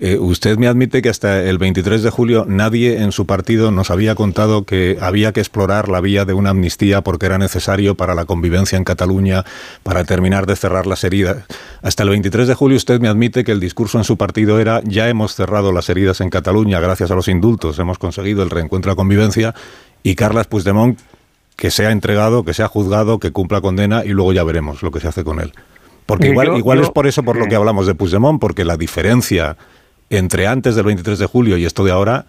eh, usted me admite que hasta el 23 de julio nadie en su partido nos había contado que había que explorar la vía de una amnistía porque era necesario para la convivencia en Cataluña, para terminar de cerrar las heridas. Hasta el 23 de julio usted me admite que el discurso en su partido era ya hemos cerrado las heridas en Cataluña gracias a los indultos, hemos conseguido el reencuentro a convivencia y Carlas Puigdemont que sea entregado, que sea juzgado, que cumpla condena y luego ya veremos lo que se hace con él. Porque igual, igual es por eso por lo que hablamos de Puigdemont, porque la diferencia entre antes del 23 de julio y esto de ahora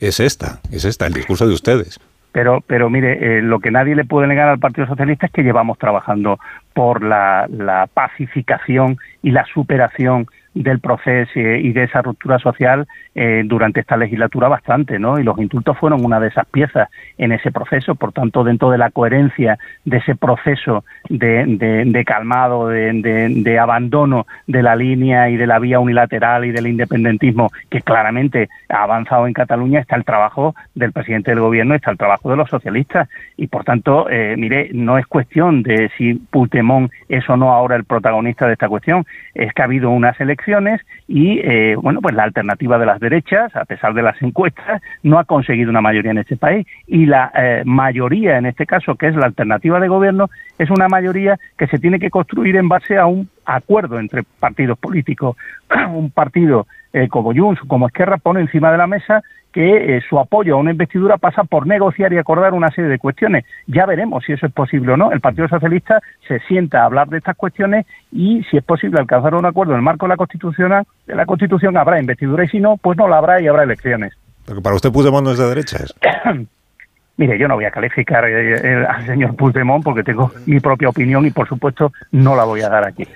es esta, es esta, el discurso de ustedes. Pero, pero mire, eh, lo que nadie le puede negar al Partido Socialista es que llevamos trabajando por la, la pacificación y la superación del proceso y de esa ruptura social eh, durante esta legislatura bastante, ¿no? Y los indultos fueron una de esas piezas en ese proceso, por tanto, dentro de la coherencia de ese proceso de, de, calmado, de, de, abandono de la línea y de la vía unilateral y del independentismo que claramente ha avanzado en Cataluña, está el trabajo del presidente del gobierno, está el trabajo de los socialistas. Y, por tanto, eh, mire, no es cuestión de si Puigdemont es o no ahora el protagonista de esta cuestión, es que ha habido unas elecciones y, eh, bueno, pues la alternativa de las derechas, a pesar de las encuestas, no ha conseguido una mayoría en este país y la eh, mayoría, en este caso, que es la alternativa de gobierno, es una mayoría que se tiene que construir en base a un acuerdo entre partidos políticos. un partido eh, como Junts, como Esquerra, pone encima de la mesa que eh, su apoyo a una investidura pasa por negociar y acordar una serie de cuestiones. Ya veremos si eso es posible o no. El Partido Socialista se sienta a hablar de estas cuestiones y si es posible alcanzar un acuerdo en el marco de la Constitución, de la Constitución habrá investidura y si no, pues no la habrá y habrá elecciones. Porque para usted Puigdemont no es de derechas. Mire, yo no voy a calificar eh, eh, al señor Puigdemont porque tengo mi propia opinión y por supuesto no la voy a dar aquí.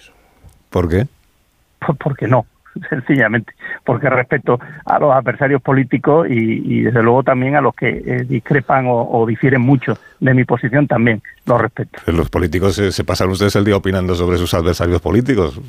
¿Por qué? Pues porque no. sencillamente, porque respeto a los adversarios políticos y, desde luego también a los que eh, discrepan o, difieren mucho de mi posición también los respeto. Los políticos se pasan ustedes el día opinando sobre sus adversarios políticos.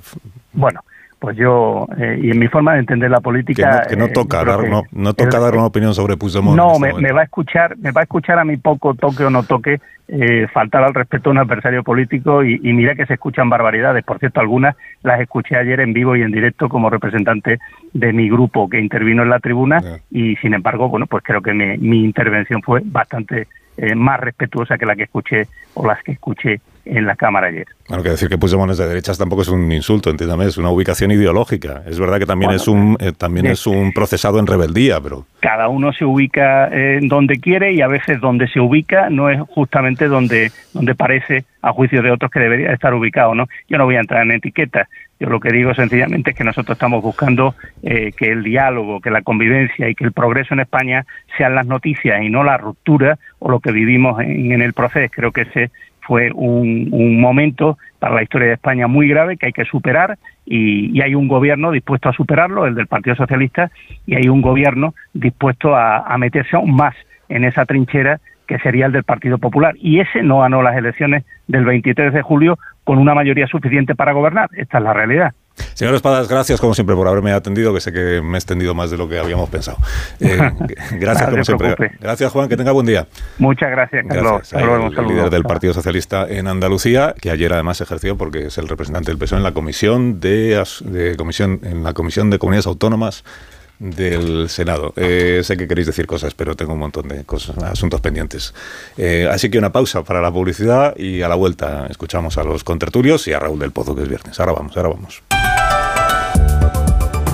Bueno, pues yo, eh, y en mi forma de entender la política... Que no, toca, dar, no, toca dar una opinión sobre Puigdemont. No, este me, va a escuchar, me va a escuchar a mi poco toque o no toque eh, faltar al respeto a un adversario político y, mira que se escuchan barbaridades. Por cierto, algunas las escuché ayer en vivo y en directo como representante de mi grupo que intervino en la tribuna y sin embargo, bueno, pues creo que mi, intervención fue bastante eh, más respetuosa que la que escuché o las que escuché en la Cámara ayer. Bueno, que decir que Puigdemont es de derechas tampoco es un insulto, entiéndame, es una ubicación ideológica. Es verdad que también es un eh, también es un procesado en rebeldía, pero cada uno se ubica eh, donde quiere y a veces donde se ubica no es justamente donde donde parece a juicio de otros que debería estar ubicado, ¿no? Yo no voy a entrar en etiquetas. Yo lo que digo sencillamente es que nosotros estamos buscando eh, que el diálogo, que la convivencia y que el progreso en España sean las noticias y no la ruptura o lo que vivimos en, en el proceso. Creo que ese fue un, momento para la historia de España muy grave que hay que superar y, hay un gobierno dispuesto a superarlo, el del Partido Socialista, y hay un gobierno dispuesto a, a meterse aún más en esa trinchera que sería el del Partido Popular. Y ese no ganó las elecciones del 23 de julio con una mayoría suficiente para gobernar. Esta es la realidad. Señor Espadas, gracias como siempre por haberme atendido, que sé que me he extendido más de lo que habíamos pensado. Eh, gracias como siempre. Gracias Juan, que tenga buen día. Muchas gracias, Carlos. el líder del Partido Socialista en Andalucía, que ayer además ejerció porque es el representante del PSOE en la comisión de, de comisión en la comisión de comunidades autónomas del Senado. Eh, sé que queréis decir cosas, pero tengo un montón de cosas, asuntos pendientes. Eh, así que una pausa para la publicidad y a la vuelta escuchamos a los contertulios y a Raúl del Pozo, que es viernes. Ahora vamos, ahora vamos.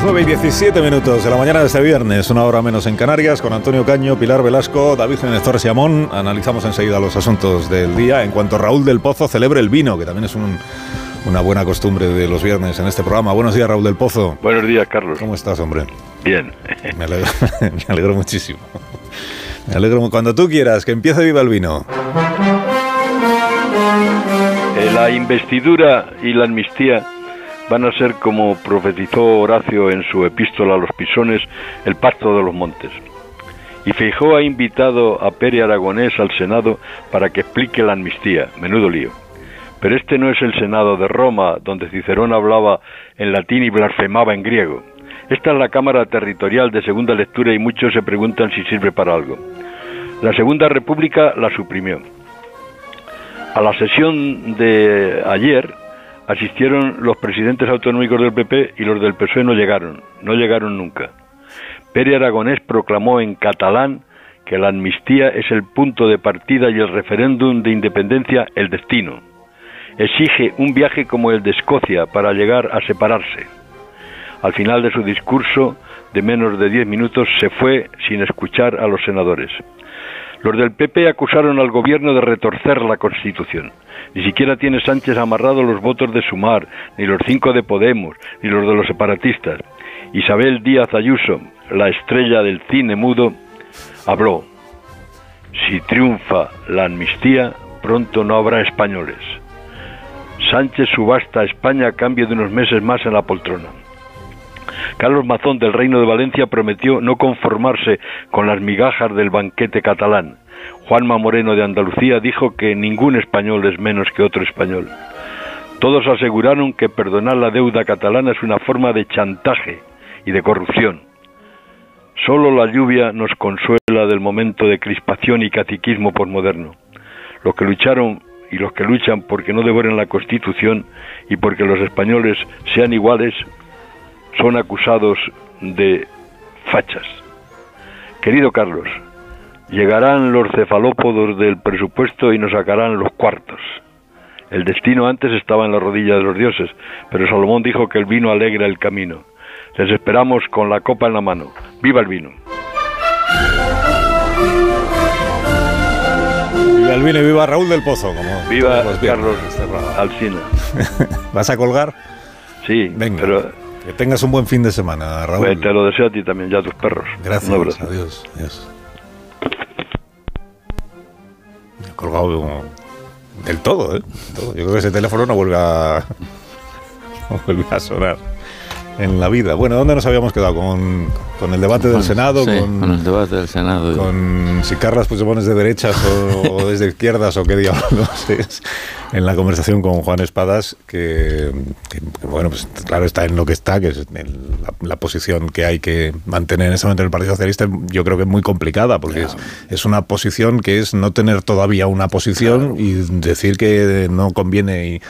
Las 9 y 17 minutos de la mañana de este viernes, una hora menos en Canarias, con Antonio Caño, Pilar Velasco, David Jiménez Torres y Amón. Analizamos enseguida los asuntos del día. En cuanto Raúl del Pozo celebre el vino, que también es una buena costumbre de los viernes en este programa. Buenos días, Raúl del Pozo. Buenos días, Carlos. ¿Cómo estás, hombre? Bien. Me alegro, me alegro muchísimo. Me alegro. Cuando tú quieras, que empiece viva el vino. Eh, la investidura y la amnistía van a ser, como profetizó Horacio en su epístola a los pisones, el pacto de los montes. Y Feijó ha invitado a Pere Aragonés al Senado para que explique la amnistía. Menudo lío. Pero este no es el Senado de Roma, donde Cicerón hablaba en latín y blasfemaba en griego. Esta es la Cámara Territorial de Segunda Lectura y muchos se preguntan si sirve para algo. La Segunda República la suprimió. A la sesión de ayer, asistieron los presidentes autonómicos del PP y los del PSOE no llegaron, no llegaron nunca. Pere Aragonés proclamó en catalán que la amnistía es el punto de partida y el referéndum de independencia el destino. Exige un viaje como el de Escocia para llegar a separarse. Al final de su discurso de menos de diez minutos, se fue sin escuchar a los senadores. Los del PP acusaron al gobierno de retorcer la Constitución. Ni siquiera tiene Sánchez amarrado los votos de Sumar, ni los cinco de Podemos, ni los de los separatistas. Isabel Díaz Ayuso, la estrella del cine mudo, habló. Si triunfa la amnistía, pronto no habrá españoles. Sánchez subasta a España a cambio de unos meses más en la poltrona. Carlos Mazón del Reino de Valencia prometió no conformarse con las migajas del banquete catalán. Juanma Moreno de Andalucía dijo que ningún español es menos que otro español. Todos aseguraron que perdonar la deuda catalana es una forma de chantaje y de corrupción. Solo la lluvia nos consuela del momento de crispación y caciquismo posmoderno. Los que lucharon y los que luchan porque no devoren la Constitución y porque los españoles sean iguales son acusados de fachas. Querido Carlos, llegarán los cefalópodos del presupuesto y nos sacarán los cuartos. El destino antes estaba en la rodilla de los dioses, pero Salomón dijo que el vino alegra el camino. Les esperamos con la copa en la mano. ¡Viva el vino! Viva el vino y viva Raúl del Pozo. Como viva Carlos Alcina. ¿Vas a colgar? Sí, Venga. pero Que tengas un buen fin de semana, Raúl. pues, te lo deseo a ti también, ya a tus perros. Gracias. Un abrazo. Adiós. Adiós. Me he colgado del todo, ¿eh? Todo. Yo creo que ese teléfono no vuelve a, no vuelve a sonar en la vida. Bueno, ¿dónde nos habíamos quedado? Con, con el debate del Con- Senado, sí, con, con el debate del Senado. con si Carlas Puigdemont es de derechas o, o desde izquierdas o qué diablos es, en la conversación con Juan Espadas, que, que, que, bueno, pues claro, está en lo que está, que es en la, la posición que hay que mantener en ese momento en el Partido Socialista, yo creo que es muy complicada, porque es, es una posición que es no tener todavía una posición y decir que no conviene y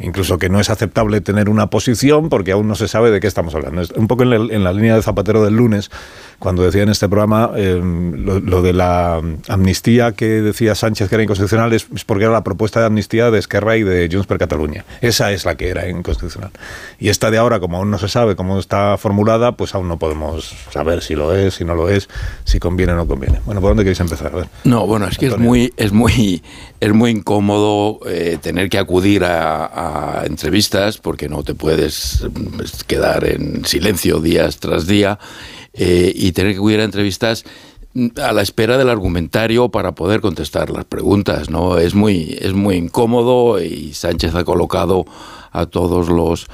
incluso que no es aceptable tener una posición porque aún no se sabe de qué estamos hablando. Es un poco en la, en la línea de Zapatero del lunes, cuando decía en este programa eh, lo, lo de la amnistía que decía Sánchez que era inconstitucional es, porque era la propuesta de amnistía de Esquerra y de Junts per Catalunya. Esa es la que era inconstitucional. Y esta de ahora, como aún no se sabe cómo está formulada, pues aún no podemos saber si lo es, si no lo es, si conviene o no conviene. Bueno, ¿por dónde queréis empezar? A ver. No, bueno, es que es muy, es muy, es muy incómodo eh, tener que acudir a, a entrevistas porque no te puedes mm, quedar en silencio días tras día eh, y tener que a entrevistas mm, a la espera del argumentario para poder contestar las preguntas, ¿no? Es muy, es muy incómodo y Sánchez ha colocado a todos los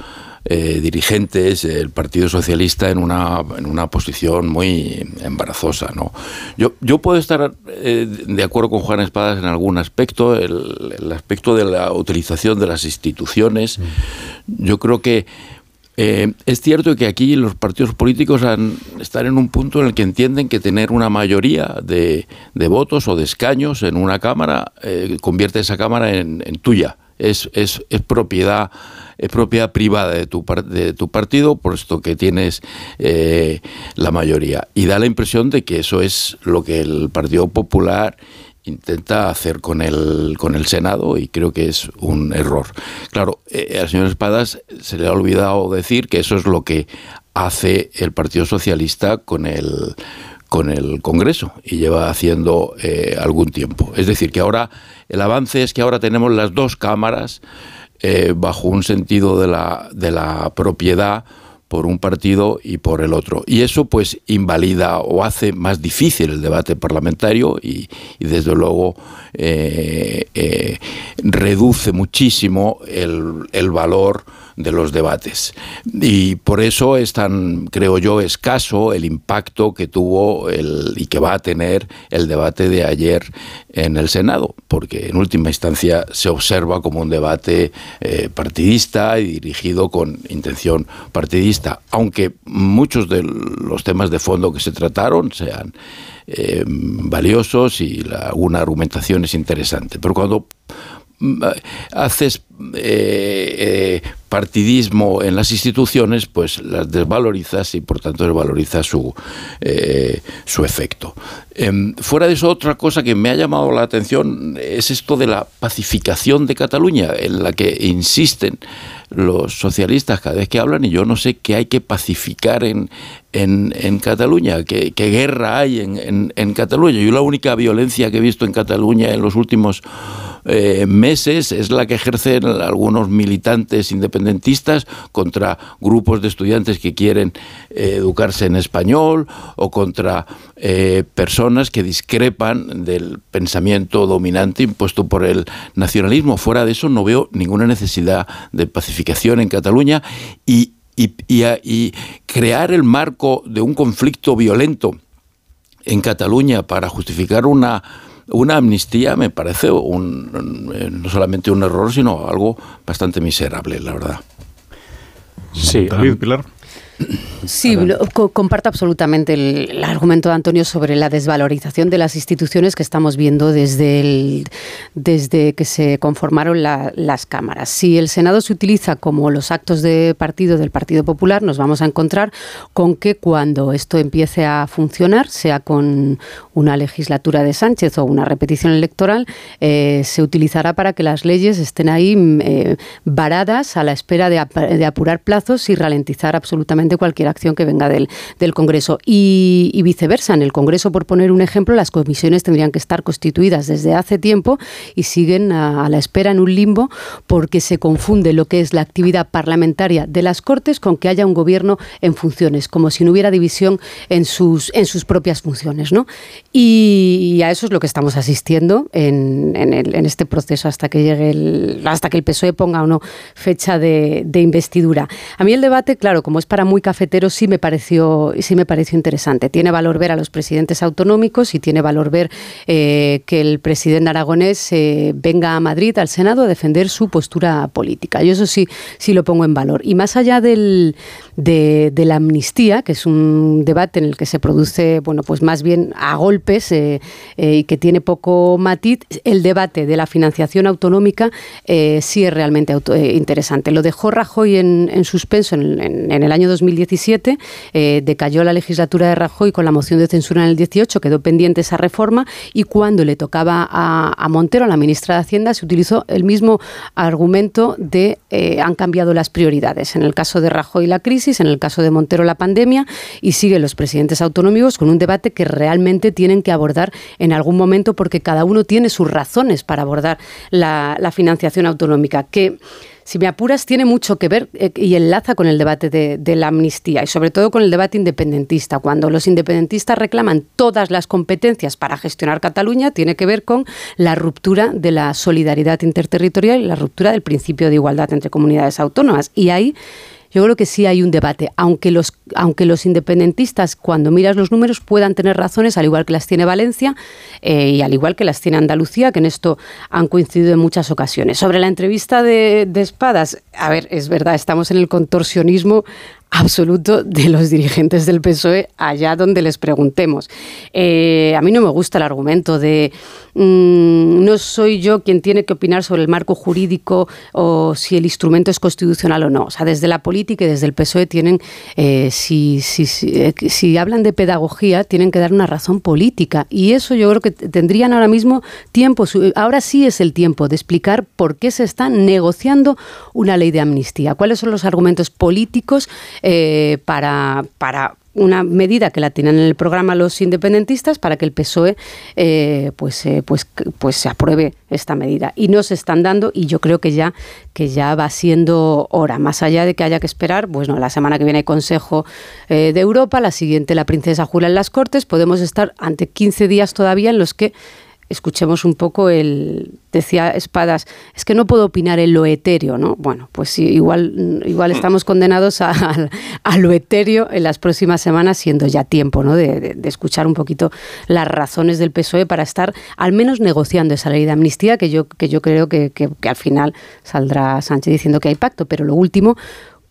eh, dirigentes del Partido Socialista en una, en una posición muy embarazosa. ¿no? Yo, yo puedo estar eh, de acuerdo con Juan Espadas en algún aspecto, el, el aspecto de la utilización de las instituciones. Yo creo que eh, es cierto que aquí los partidos políticos han, están en un punto en el que entienden que tener una mayoría de, de votos o de escaños en una Cámara eh, convierte esa Cámara en, tuya. Es, es, es propiedad es propiedad privada de tu, de tu partido, puesto que tienes eh, la mayoría. Y da la impresión de que eso es lo que el Partido Popular intenta hacer con el, con el Senado y creo que es un error. Claro, eh, al señor Espadas se le ha olvidado decir que eso es lo que hace el Partido Socialista con el con el Congreso y lleva haciendo eh, algún tiempo. Es decir, que ahora el avance es que ahora tenemos las dos cámaras eh, bajo un sentido de la, de la propiedad por un partido y por el otro. Y eso pues invalida o hace más difícil el debate parlamentario y, y desde luego eh, eh, reduce muchísimo el, el valor de los debates. Y por eso es tan, creo yo, escaso el impacto que tuvo el, y que va a tener el debate de ayer en el Senado, porque en última instancia se observa como un debate eh, partidista y dirigido con intención partidista, aunque muchos de los temas de fondo que se trataron sean eh, valiosos y la, una argumentación es interesante. Pero cuando mm, haces eh, eh, partidismo en las instituciones, pues las desvalorizas y por tanto desvaloriza su, eh, su efecto. Em, fuera de eso, otra cosa que me ha llamado la atención es esto de la pacificación de Cataluña, en la que insisten los socialistas cada vez que hablan y yo no sé qué hay que pacificar en, en, Cataluña, qué, guerra hay en, en, Cataluña. Yo la única violencia que he visto en Cataluña en los últimos meses es la que algunos militantes independentistas contra grupos de estudiantes que quieren eh, educarse en español o contra eh, personas que discrepan del pensamiento dominante impuesto por el nacionalismo. Fuera de eso no veo ninguna necesidad de pacificación en Cataluña y, y crear el marco de un conflicto violento en Cataluña para justificar una una amnistía me parece un, no solamente un error, sino algo bastante miserable, la verdad. Sí, David Pilar. Sí, comparto absolutamente el, argumento de Antonio sobre la desvalorización de las instituciones que estamos viendo desde, el, desde que se conformaron las cámaras. Si el Senado se utiliza como los actos de partido del Partido Popular, nos vamos a encontrar con que cuando esto empiece a funcionar, sea con una legislatura de Sánchez o una repetición electoral, eh, se utilizará para que las leyes estén ahí eh, varadas a la espera de apurar plazos y ralentizar absolutamente de cualquier acción que venga del, del Congreso. Y, viceversa, en el Congreso, por poner un ejemplo, las comisiones tendrían que estar constituidas desde hace tiempo y siguen a, la espera en un limbo porque se confunde lo que es la actividad parlamentaria de las Cortes con que haya un gobierno en funciones, como si no hubiera división en sus, en sus propias funciones. ¿no? Y, a eso es lo que estamos asistiendo en, en, este proceso hasta que llegue el, hasta que el PSOE ponga o no fecha de, de investidura. A mí el debate, claro, como es para muy cafetero sí me pareció sí me pareció interesante. Tiene valor ver a los presidentes autonómicos y tiene valor ver eh, que el presidente aragonés eh, venga a Madrid al Senado a defender su postura política. Yo eso sí sí lo pongo en valor. Y más allá de, la amnistía, que es un debate en el que se produce bueno pues más bien a golpes eh, y que tiene poco matiz, el debate de la financiación autonómica sí es realmente interesante. Lo dejó Rajoy en, en suspenso en, en, en el año 2017 eh, decayó la legislatura de Rajoy con la moción de censura en el 18, quedó pendiente esa reforma y cuando le tocaba a, Montero, a la ministra de Hacienda, se utilizó el mismo argumento de eh, han cambiado las prioridades. En el caso de Rajoy la crisis, en el caso de Montero la pandemia y siguen los presidentes autonómicos con un debate que realmente tienen que abordar en algún momento porque cada uno tiene sus razones para abordar la, la financiación autonómica. Que si me apuras, tiene mucho que ver eh, y enlaza con el debate de, la amnistía y sobre todo con el debate independentista. Cuando los independentistas reclaman todas las competencias para gestionar Cataluña, tiene que ver con la ruptura de la solidaridad interterritorial y la ruptura del principio de igualdad entre comunidades autónomas. Y ahí yo creo que sí hay un debate, aunque los, aunque los independentistas, cuando miras los números, puedan tener razones, al igual que las tiene Valencia eh, y al igual que las tiene Andalucía, que en esto han coincidido en muchas ocasiones. Sobre la entrevista de, de Espadas, a ver, es verdad, estamos en el contorsionismo absoluto de los dirigentes del PSOE allá donde les preguntemos. Eh, a mí no me gusta el argumento de mm, no soy yo quien tiene que opinar sobre el marco jurídico o si el instrumento es constitucional o no. O sea, desde la política y desde el PSOE tienen, eh, si, si, eh, si, hablan de pedagogía, tienen que dar una razón política. Y eso yo creo que tendrían ahora mismo tiempo, ahora sí es el tiempo de explicar por qué se está negociando una ley de amnistía, cuáles son los argumentos políticos eh, para, para una medida que la tienen en el programa los independentistas para que el PSOE eh, pues, eh, pues, pues se apruebe esta medida. Y no se están dando y yo creo que ya, que ya va siendo hora. Más allá de que haya que esperar, pues no, la semana que viene hay Consejo de Europa, la siguiente la princesa jura en las Cortes, podemos estar ante 15 días todavía en los que escuchemos un poco el decía Espadas es que no puedo opinar en lo etéreo no bueno pues igual igual mm. estamos condenados a, lo etéreo en las próximas semanas siendo ya tiempo no de, escuchar un poquito las razones del PSOE para estar al menos negociando esa ley de amnistía que yo que yo creo que, que, al final saldrá Sánchez diciendo que hay pacto. Pero lo último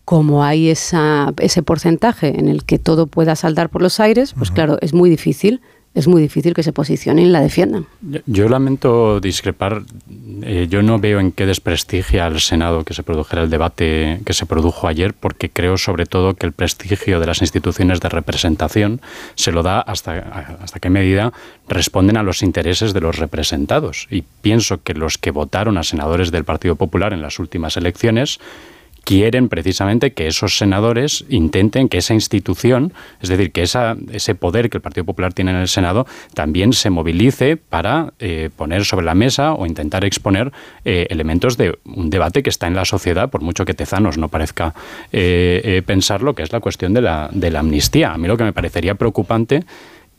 como hay esa, ese porcentaje en el que todo pueda saldar por los aires, pues claro, es muy difícil es muy difícil que se posicionen y la defiendan. Yo, lamento discrepar eh, yo no veo en qué desprestigia al Senado que se produjera el debate que se produjo ayer, porque creo sobre todo que el prestigio de las instituciones de representación se lo da hasta, hasta qué medida responden a los intereses de los representados. Y pienso que los que votaron a senadores del Partido Popular en las últimas elecciones quieren precisamente que esos senadores intenten que esa institución, es decir, que esa, ese poder que el Partido Popular tiene en el Senado, también se movilice para eh, poner sobre la mesa o intentar exponer eh, elementos de un debate que está en la sociedad, por mucho que Tezanos no parezca eh, pensarlo, que es la cuestión de la, de la amnistía. A mí lo que me parecería preocupante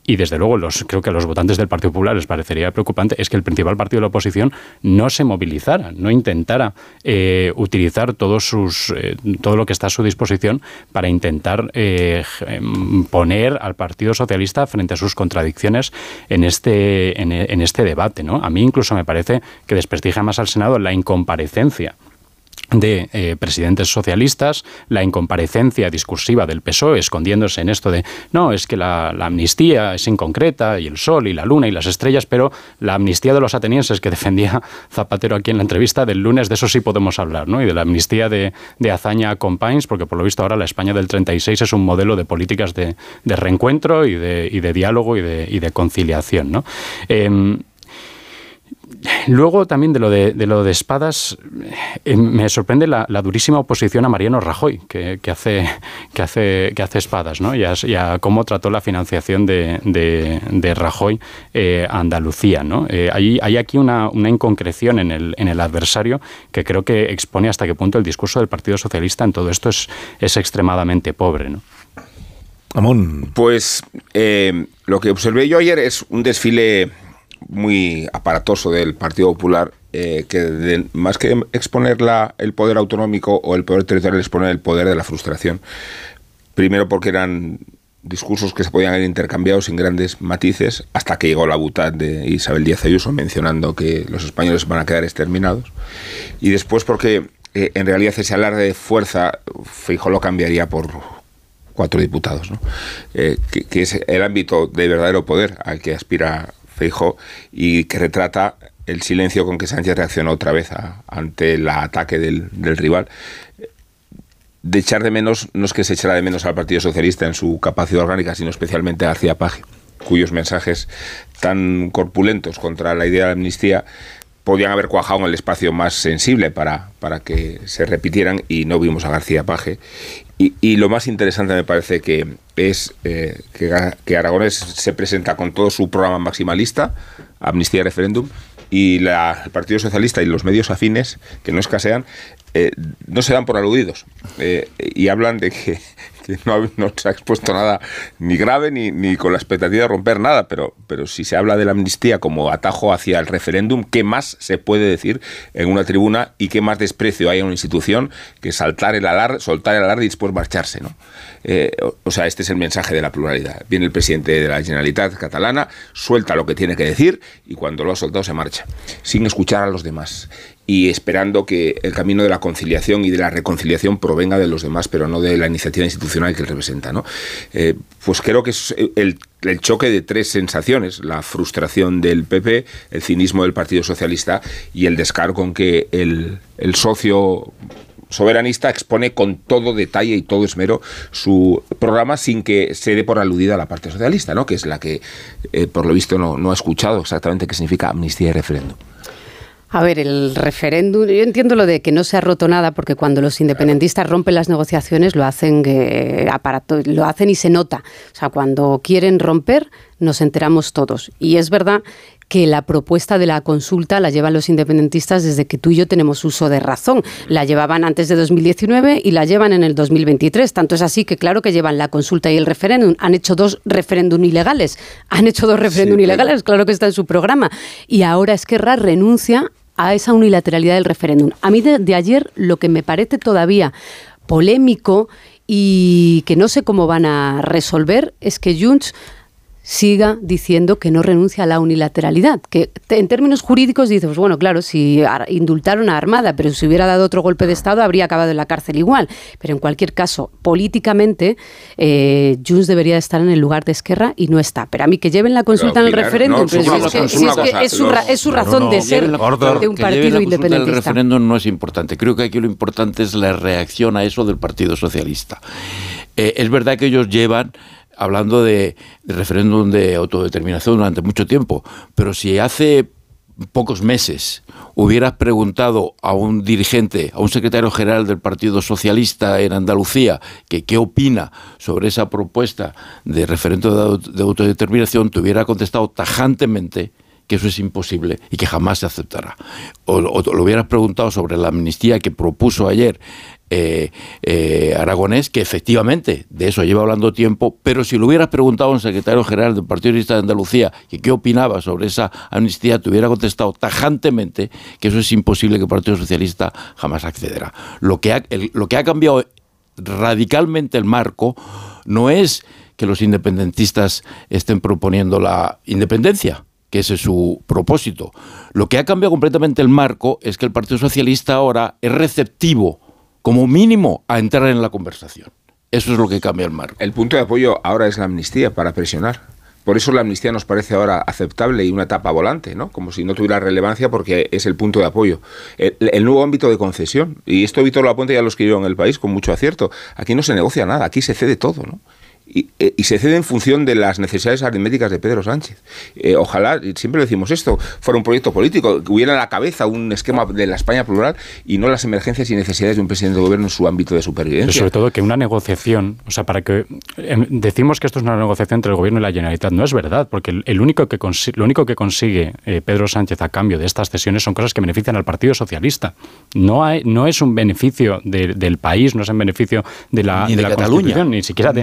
y desde luego los, creo que a los votantes del Partido Popular les parecería preocupante, es que el principal partido de la oposición no se movilizara, no intentara eh, utilizar todos sus, eh, todo lo que está a su disposición para intentar eh, em, poner al Partido Socialista frente a sus contradicciones en este, en, este debate. ¿no? A mí incluso me parece que desprestigia más al Senado la incomparecencia de eh, presidentes socialistas, la incomparecencia discursiva del PSOE, escondiéndose en esto de no, es que la, amnistía es inconcreta, y el sol, y la luna, y las estrellas, pero la amnistía de los atenienses que defendía Zapatero aquí en la entrevista del lunes, de eso sí podemos hablar, ¿no? Y de la amnistía de, de Azaña Compines, porque por lo visto ahora la España del 36 es un modelo de políticas de, de reencuentro y de, y de diálogo y de, y de conciliación, ¿no? Em, Luego también de lo de, lo de espadas, eh, me sorprende la, durísima oposición a Mariano Rajoy, que, hace, que, hace, que hace espadas, ¿no? y, a, cómo trató la financiación de, Rajoy eh, a Andalucía. ¿no? Eh, hay, aquí una, inconcreción en el, en el adversario que creo que expone hasta qué punto el discurso del Partido Socialista en todo esto es, es extremadamente pobre. ¿no? Amón. Pues lo que observé yo ayer es un desfile muy aparatoso del Partido Popular eh, que más que exponer el poder autonómico o el poder territorial exponer el poder de la frustración. Primero porque eran discursos que se podían haber intercambiado sin grandes matices hasta que llegó la butad de Isabel Díaz Ayuso mencionando que los españoles van a quedar exterminados. Y después porque eh, en realidad ese alarde de fuerza Fijo lo cambiaría por cuatro diputados, eh, que, que, es el ámbito de verdadero poder al que aspira Feijóo y que retrata el silencio con que Sánchez reaccionó otra vez ante el ataque del, rival. De echar de menos, no es que se echara de menos al Partido Socialista en su capacidad orgánica, sino especialmente a García Paje, cuyos mensajes tan corpulentos contra la idea de amnistía podían haber cuajado en el espacio más sensible para, para que se repitieran y no vimos a García Paje. Y, lo más interesante me parece que es eh, que, que, Aragonés se presenta con todo su programa maximalista, amnistía y referéndum, y la, el Partido Socialista y los medios afines, que no escasean, eh, no se dan por aludidos. Eh, y hablan de que no, se ha expuesto nada ni grave ni, ni, con la expectativa de romper nada, pero, pero si se habla de la amnistía como atajo hacia el referéndum, ¿qué más se puede decir en una tribuna y qué más desprecio hay en una institución que saltar el alarde, soltar el alarde y después marcharse? ¿no? Eh, o, sea, este es el mensaje de la pluralidad. Viene el presidente de la Generalitat catalana, suelta lo que tiene que decir y cuando lo ha soltado se marcha, sin escuchar a los demás y esperando que el camino de la conciliación y de la reconciliación provenga de los demás, pero no de la iniciativa institucional que él representa. ¿no? Eh, pues creo que es el, choque de tres sensaciones, la frustración del PP, el cinismo del Partido Socialista y el descaro con que el, socio soberanista expone con todo detalle y todo esmero su programa sin que se dé por aludida a la parte socialista, ¿no? que es la que, eh, por lo visto, no, no ha escuchado exactamente qué significa amnistía y referéndum. A ver, el referéndum, yo entiendo lo de que no se ha roto nada, porque cuando los independentistas rompen las negociaciones lo hacen, eh, aparato, lo hacen y se nota. O sea, cuando quieren romper, nos enteramos todos. Y es verdad que la propuesta de la consulta la llevan los independentistas desde que tú y yo tenemos uso de razón. La llevaban antes de 2019 y la llevan en el 2023. Tanto es así que claro que llevan la consulta y el referéndum. Han hecho dos referéndum ilegales. Han hecho dos referéndum ilegales, claro que está en su programa. Y ahora Esquerra renuncia a esa unilateralidad del referéndum. A mí de, ayer lo que me parece todavía polémico y que no sé cómo van a resolver es que Junts siga diciendo que no renuncia a la unilateralidad. Que en términos jurídicos dices, pues bueno, claro, si indultaron a Armada, pero si hubiera dado otro golpe de Estado habría acabado en la cárcel igual. Pero en cualquier caso, políticamente, eh, Junts debería estar en el lugar de Esquerra y no está. Pero a mí que lleven la consulta en el referéndum, es, su, razón de ser de un partido independentista. El referéndum no es importante. Creo que aquí lo importante es la reacción a eso del Partido Socialista. Eh, es verdad que ellos llevan hablando de, referéndum de autodeterminación durante mucho tiempo, pero si hace pocos meses hubieras preguntado a un dirigente, a un secretario general del Partido Socialista en Andalucía, que qué opina sobre esa propuesta de referéndum de, autodeterminación, te hubiera contestado tajantemente que eso es imposible y que jamás se aceptará. O, o, lo hubieras preguntado sobre la amnistía que propuso ayer eh, eh, Aragonés, que efectivamente de eso lleva hablando tiempo, pero si lo hubieras preguntado a un secretario general del Partido Socialista de Andalucía que qué opinaba sobre esa amnistía, te hubiera contestado tajantemente que eso es imposible que el Partido Socialista jamás accederá. Lo que ha, lo que ha cambiado radicalmente el marco no es que los independentistas estén proponiendo la independencia, que ese es su propósito. Lo que ha cambiado completamente el marco es que el Partido Socialista ahora es receptivo como mínimo a entrar en la conversación. Eso es lo que cambia el marco. El punto de apoyo ahora es la amnistía para presionar. Por eso la amnistía nos parece ahora aceptable y una etapa volante, ¿no? Como si no tuviera relevancia porque es el punto de apoyo. El, nuevo ámbito de concesión, y esto Víctor lo apunta ya lo escribió en el país con mucho acierto, aquí no se negocia nada, aquí se cede todo, ¿no? Eh, y, se cede en función de las necesidades aritméticas de Pedro Sánchez. Eh, ojalá, siempre decimos esto, fuera un proyecto político, que hubiera en la cabeza un esquema de la España plural y no las emergencias y necesidades de un presidente de gobierno en su ámbito de supervivencia. Pero sobre todo que una negociación, o sea, para que em, decimos que esto es una negociación entre el gobierno y la Generalitat, no es verdad, porque el, único que lo único que consigue eh, Pedro Sánchez a cambio de estas cesiones son cosas que benefician al Partido Socialista. No, hay, no es un beneficio del país, no es un beneficio de la, ni de, la Cataluña, ni siquiera de,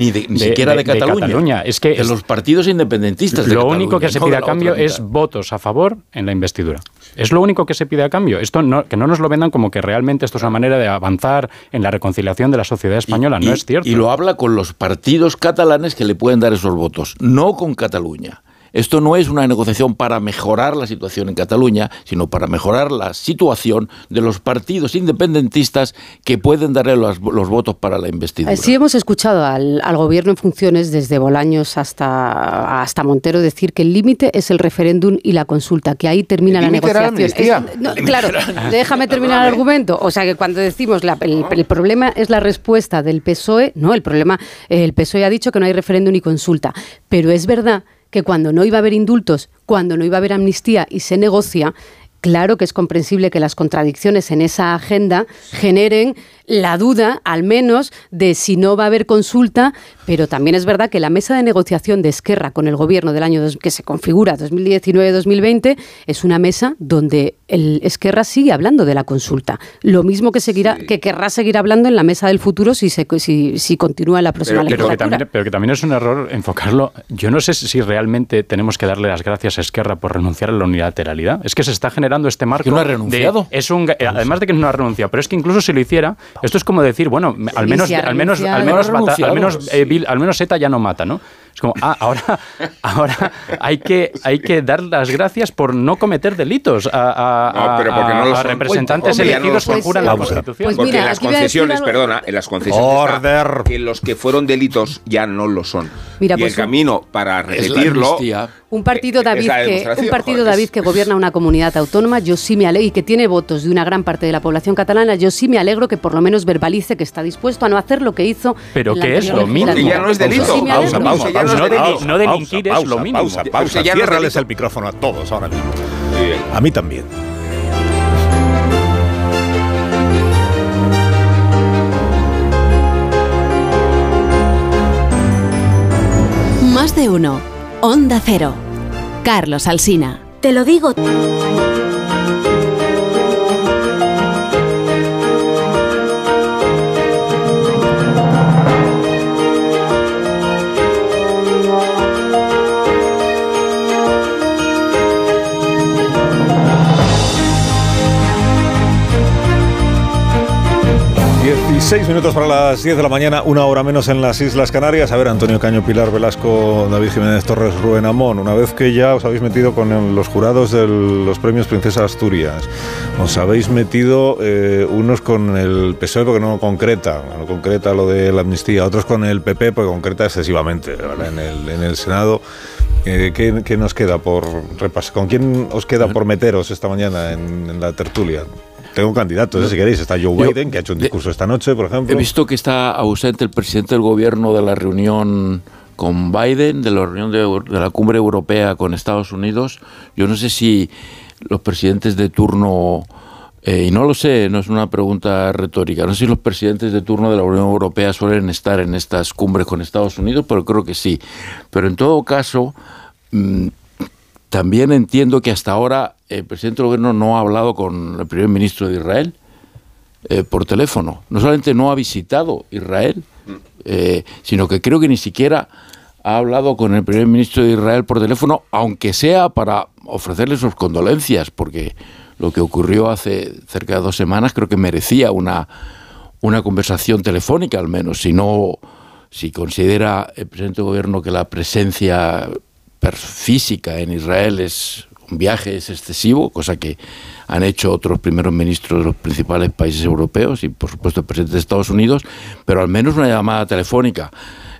siquiera de, Cataluña. Es que de los partidos independentistas. lo único que se pide a cambio es votos a favor en la investidura. Es lo único que se pide a cambio. Esto no, que no nos lo vendan como que realmente esto es una manera de avanzar en la reconciliación de la sociedad española. no es cierto. Y lo habla con los partidos catalanes que le pueden dar esos votos, no con Cataluña. Esto no es una negociación para mejorar la situación en Cataluña, sino para mejorar la situación de los partidos independentistas que pueden darle los, votos para la investidura. Sí hemos escuchado al, gobierno en funciones desde Bolaños hasta, hasta Montero decir que el límite es el referéndum y la consulta, que ahí termina la negociación. claro, déjame terminar el argumento. O sea que cuando decimos la, el, el, problema es la respuesta del PSOE, no, el problema, el PSOE ha dicho que no hay referéndum ni consulta, pero es verdad que cuando no iba a haber indultos, cuando no iba a haber amnistía y se negocia, claro que es comprensible que las contradicciones en esa agenda generen la duda, al menos, de si no va a haber consulta, pero también es verdad que la mesa de negociación de Esquerra con el gobierno del año que se configura 2019-2020 es una mesa donde el Esquerra sigue hablando de la consulta. Lo mismo que seguirá, que querrá seguir hablando en la mesa del futuro si se, si, si continúa la próxima pero, que también, pero que también es un error enfocarlo. Yo no sé si realmente tenemos que darle las gracias a Esquerra por renunciar a la unilateralidad. Es que se está generando este marco. ¿Que no ha renunciado? es un, además de que no ha renunciado, pero es que incluso si lo hiciera, esto es como decir, bueno, al menos, al menos, al menos, al menos, eh, al menos ETA ya no mata, ¿no? Es como, ah, ahora, ahora hay, que, hay que dar las gracias por no cometer delitos a, a, representantes elegidos que juran la Constitución. Pues porque en las concesiones, perdona, en las concesiones Order. que los que fueron delitos ya no lo son. Mira, y pues el camino para repetirlo un partido David que un partido David que gobierna una comunidad autónoma, yo sí me alegro y que tiene votos de una gran parte de la población catalana, yo sí me alegro que por lo menos verbalice que está dispuesto a no hacer lo que hizo. Pero que es lo mismo. ya no es delito. Pausa, pausa, pausa. No delinquir es lo mismo. Pausa, pausa. Ciérrales el micrófono a todos ahora mismo. A mí también. Más de uno. Onda Cero. Carlos Alsina. Te lo digo. Seis minutos para las 10 de la mañana, una hora menos en las Islas Canarias. A ver, Antonio Caño, Pilar Velasco, David Jiménez Torres, Rubén Amón, una vez que ya os habéis metido con los jurados de los premios Princesa Asturias, os habéis metido eh, unos con el PSOE porque no concreta, no concreta lo de la amnistía, otros con el PP porque concreta excesivamente en el, en el Senado. Eh, ¿qué, nos queda por repasar? ¿Con quién os queda por meteros esta mañana en la tertulia? Tengo candidatos, si queréis. Está Joe Biden, que ha hecho un discurso esta noche, por ejemplo. He visto que está ausente el presidente del gobierno de la reunión con Biden, de la reunión de, la cumbre europea con Estados Unidos. Yo no sé si los presidentes de turno, eh, y no lo sé, no es una pregunta retórica, no sé si los presidentes de turno de la Unión Europea suelen estar en estas cumbres con Estados Unidos, pero creo que sí. Pero en todo caso, mm, también entiendo que hasta ahora el presidente del gobierno no ha hablado con el primer ministro de Israel eh, por teléfono. No solamente no ha visitado Israel, eh, sino que creo que ni siquiera ha hablado con el primer ministro de Israel por teléfono, aunque sea para ofrecerle sus condolencias, porque lo que ocurrió hace cerca de dos semanas creo que merecía una, una conversación telefónica al menos, si no, si considera el presidente del gobierno que la presencia física en Israel es un viaje es excesivo, cosa que han hecho otros primeros ministros de los principales países europeos y por supuesto el presidente de Estados Unidos, pero al menos una llamada telefónica.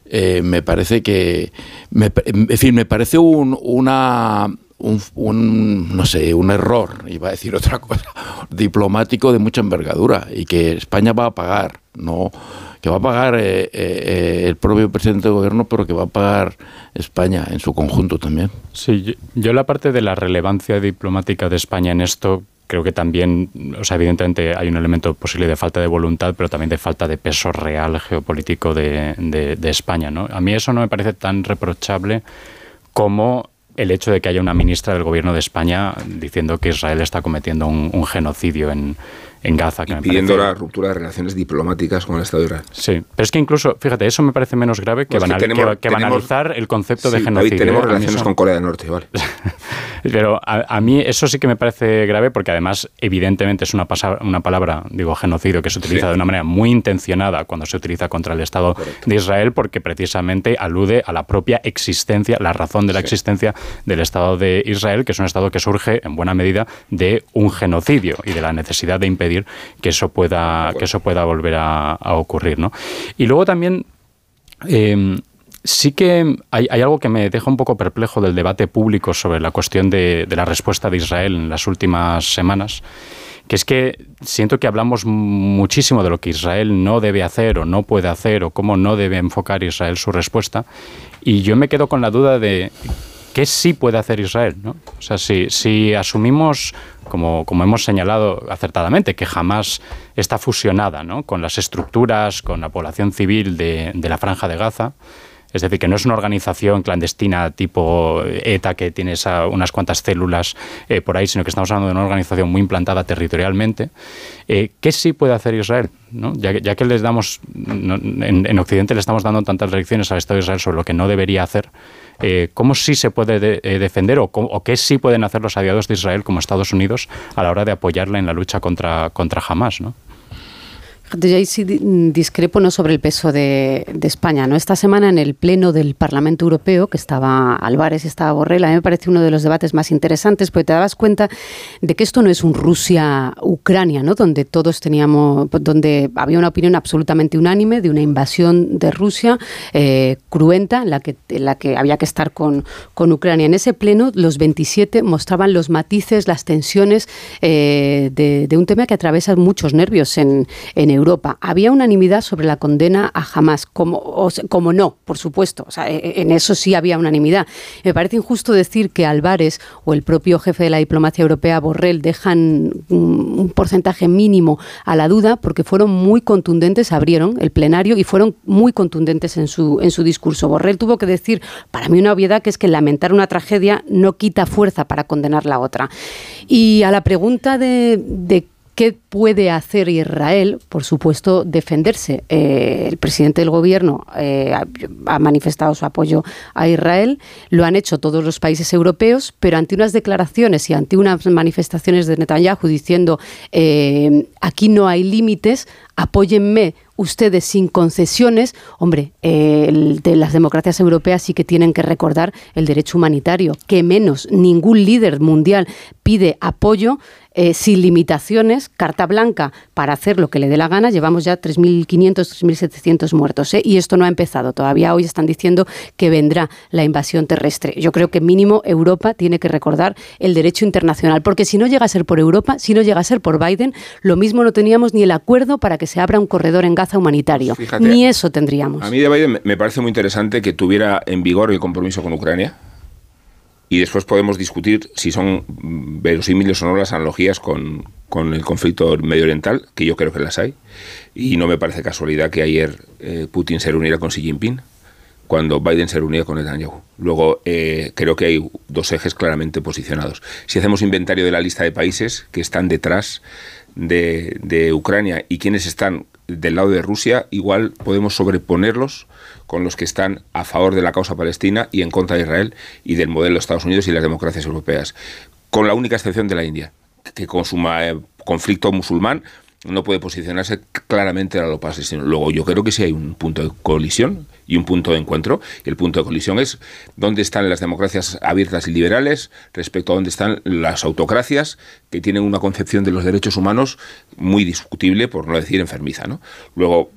Eh, me parece que, en fin, me parece un, una, un, no sé, un error, iba a decir otra cosa, diplomático de mucha envergadura y que España va a pagar, no que va a pagar eh, eh, el propio presidente del gobierno, pero que va a pagar España en su conjunto también. Sí, yo, la parte de la relevancia diplomática de España en esto creo que también, o sea, evidentemente hay un elemento posible de falta de voluntad, pero también de falta de peso real geopolítico de, España. ¿no? A mí eso no me parece tan reprochable como el hecho de que haya una ministra del gobierno de España diciendo que Israel está cometiendo un genocidio en, en Gaza. Que pidiendo la ruptura de relaciones diplomáticas con el Estado de Israel. Sí, pero es que incluso, fíjate, eso me parece menos grave que, banalizar el concepto de genocidio. tenemos ¿eh? relaciones con Corea del Norte, vale. pero a, mí eso sí que me parece grave porque además, evidentemente, es una, una palabra, digo, genocidio, que se utiliza de una manera muy intencionada cuando se utiliza contra el Estado de Israel porque precisamente alude a la propia existencia, la razón de la existencia del Estado de Israel, que es un Estado que surge en buena medida de un genocidio y de la necesidad de impedir que eso pueda, que eso pueda volver a, ocurrir. ¿no? Y luego también... Em, sí que hay, algo que me deja un poco perplejo del debate público sobre la cuestión de, la respuesta de Israel en las últimas semanas, que es que siento que hablamos muchísimo de lo que Israel no debe hacer o no puede hacer o cómo no debe enfocar Israel su respuesta, y yo me quedo con la duda de ¿Qué sí puede hacer Israel? ¿no? O sea, si, si asumimos, como, como, hemos señalado acertadamente, que jamás está fusionada ¿no? con las estructuras, con la población civil de, de la franja de Gaza, es decir, que no es una organización clandestina tipo ETA que tiene unas cuantas células eh, por ahí, sino que estamos hablando de una organización muy implantada territorialmente. Eh, ¿Qué sí puede hacer Israel? Ya, que les damos, en, Occidente le estamos dando tantas lecciones al Estado de Israel sobre lo que no debería hacer, eh, ¿cómo sí se puede defender o, o, qué sí pueden hacer los aliados de Israel como Estados Unidos a la hora de apoyarla en la lucha contra, contra Hamas? ¿no? Yo ahí sí discrepo no sobre el peso de, España. ¿no? Esta semana en el Pleno del Parlamento Europeo, que estaba Álvarez y estaba Borrell, a mí me parece uno de los debates más interesantes, porque te dabas cuenta de que esto no es un Rusia-Ucrania, ¿no? donde todos teníamos, donde había una opinión absolutamente unánime de una invasión de Rusia eh, cruenta, en la, que, en la que había que estar con, Ucrania. En ese Pleno, los 27 mostraban los matices, las tensiones eh, de, un tema que atraviesa muchos nervios en, en Europa Europa. Había unanimidad sobre la condena a Hamas, como, como no, por supuesto. E, e, en eso sí había unanimidad. Me parece injusto decir que Álvarez o el propio jefe de la diplomacia europea, Borrell, dejan un porcentaje mínimo a la duda porque fueron muy contundentes, abrieron el plenario y fueron muy contundentes en su, en su discurso. Borrell tuvo que decir, para mí una obviedad, que es que lamentar una tragedia no quita fuerza para condenar la otra. Y a la pregunta de, de ¿Qué puede hacer Israel? Por supuesto, defenderse. Eh, el presidente del gobierno eh, ha manifestado su apoyo a Israel, lo han hecho todos los países europeos, pero ante unas declaraciones y ante unas manifestaciones de Netanyahu diciendo eh, aquí no hay límites, apóyenme ustedes sin concesiones, hombre, de las democracias europeas sí que tienen que recordar el derecho humanitario, que menos ningún líder mundial pide apoyo eh, sin limitaciones, carta blanca para hacer lo que le dé la gana. Llevamos ya 3.500, 3.700 muertos. ¿eh? Y esto no ha empezado. Todavía hoy están diciendo que vendrá la invasión terrestre. Yo creo que mínimo Europa tiene que recordar el derecho internacional. Porque si no llega a ser por Europa, si no llega a ser por Biden, lo mismo no teníamos ni el acuerdo para que se abra un corredor en Gaza humanitario. ni eso tendríamos. A mí de Biden me parece muy interesante que tuviera en vigor el compromiso con Ucrania y después podemos discutir si son verosímiles o no las analogías con, con, el conflicto medio oriental, que yo creo que las hay. Y no me parece casualidad que ayer eh, Putin se reuniera con Xi Jinping cuando Biden se reunía con Netanyahu. Luego, eh, creo que hay dos ejes claramente posicionados. Si hacemos inventario de la lista de países que están detrás de, de Ucrania y quienes están del lado de Rusia, igual podemos sobreponerlos con los que están a favor de la causa palestina y en contra de Israel y del modelo de Estados Unidos y las democracias europeas, con la única excepción de la India, que con su eh, conflicto musulmán no puede posicionarse claramente a lo palestino. Luego, yo creo que sí hay un punto de colisión y un punto de encuentro. Y el punto de colisión es dónde están las democracias abiertas y liberales respecto a dónde están las autocracias que tienen una concepción de los derechos humanos muy discutible, por no decir enfermiza. ¿no? Luego,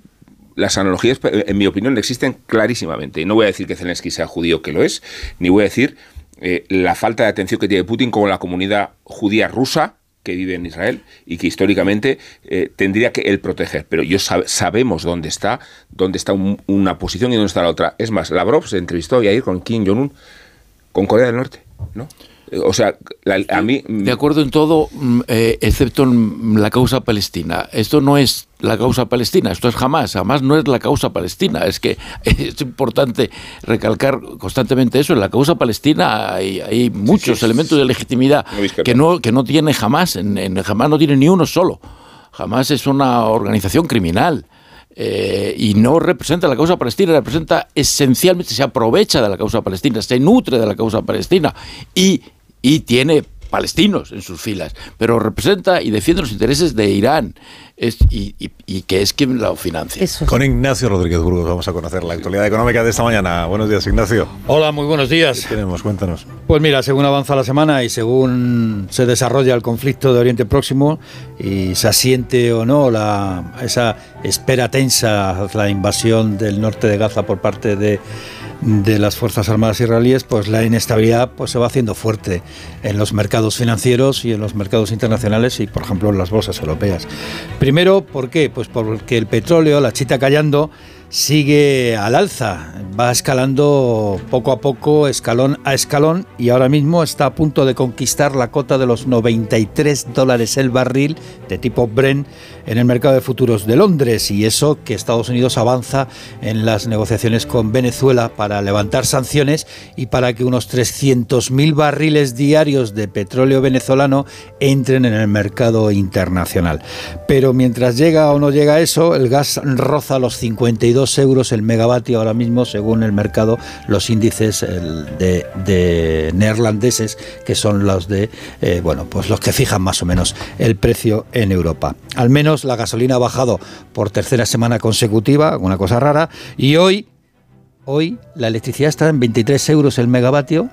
las analogías, en mi opinión, existen clarísimamente. Y no voy a decir que Zelensky sea judío, que lo es, ni voy a decir eh, la falta de atención que tiene Putin con la comunidad judía rusa que vive en Israel y que históricamente eh, tendría que él proteger. Pero yo sabemos dónde está, dónde está una posición y dónde está la otra. Es más, Lavrov se entrevistó ayer con Kim Jong-un con Corea del Norte, ¿no? O sea, a mí... De acuerdo en todo, mm, eh, excepto en la causa palestina. Esto no es la causa palestina, esto es jamás, jamás no es la causa palestina. Es que es importante recalcar constantemente eso. En la causa palestina hay, muchos elementos de legitimidad que no, que no tiene jamás, en, jamás no tiene ni uno solo. Jamás es una organización criminal. Eh, y no representa la causa palestina, representa esencialmente, se aprovecha de la causa palestina, se nutre de la causa palestina y y tiene palestinos en sus filas, pero representa y defiende los intereses de Irán y, que es quien lo financia. Con Ignacio Rodríguez Burgos vamos a conocer la actualidad económica de esta mañana. Buenos días, Ignacio. Hola, muy buenos días. ¿Qué tenemos? Cuéntanos. Pues mira, según avanza la semana y según se desarrolla el conflicto de Oriente Próximo y se asiente o no la, esa espera tensa la invasión del norte de Gaza por parte de de las Fuerzas Armadas israelíes, pues la inestabilidad pues, se va haciendo fuerte en los mercados financieros y en los mercados internacionales y, por ejemplo, en las bolsas europeas. Primero, ¿por qué? Pues porque el petróleo, la chita callando, sigue al alza, va escalando poco a poco, escalón a escalón, y ahora mismo está a punto de conquistar la cota de los 93 dólares el barril de tipo Brent en el mercado de futuros de Londres, y eso que Estados Unidos avanza en las negociaciones con Venezuela para levantar sanciones y para que unos 300.000 barriles diarios de petróleo venezolano entren en el mercado internacional. Pero mientras llega o no llega eso, el gas roza los 52 euros el megavatio ahora mismo, según el mercado, los índices de, neerlandeses, que son los de, eh, bueno, pues los que fijan más o menos el precio en Europa. Al menos la gasolina ha bajado por tercera semana consecutiva, una cosa rara, y hoy, hoy la electricidad está en 23 euros el megavatio,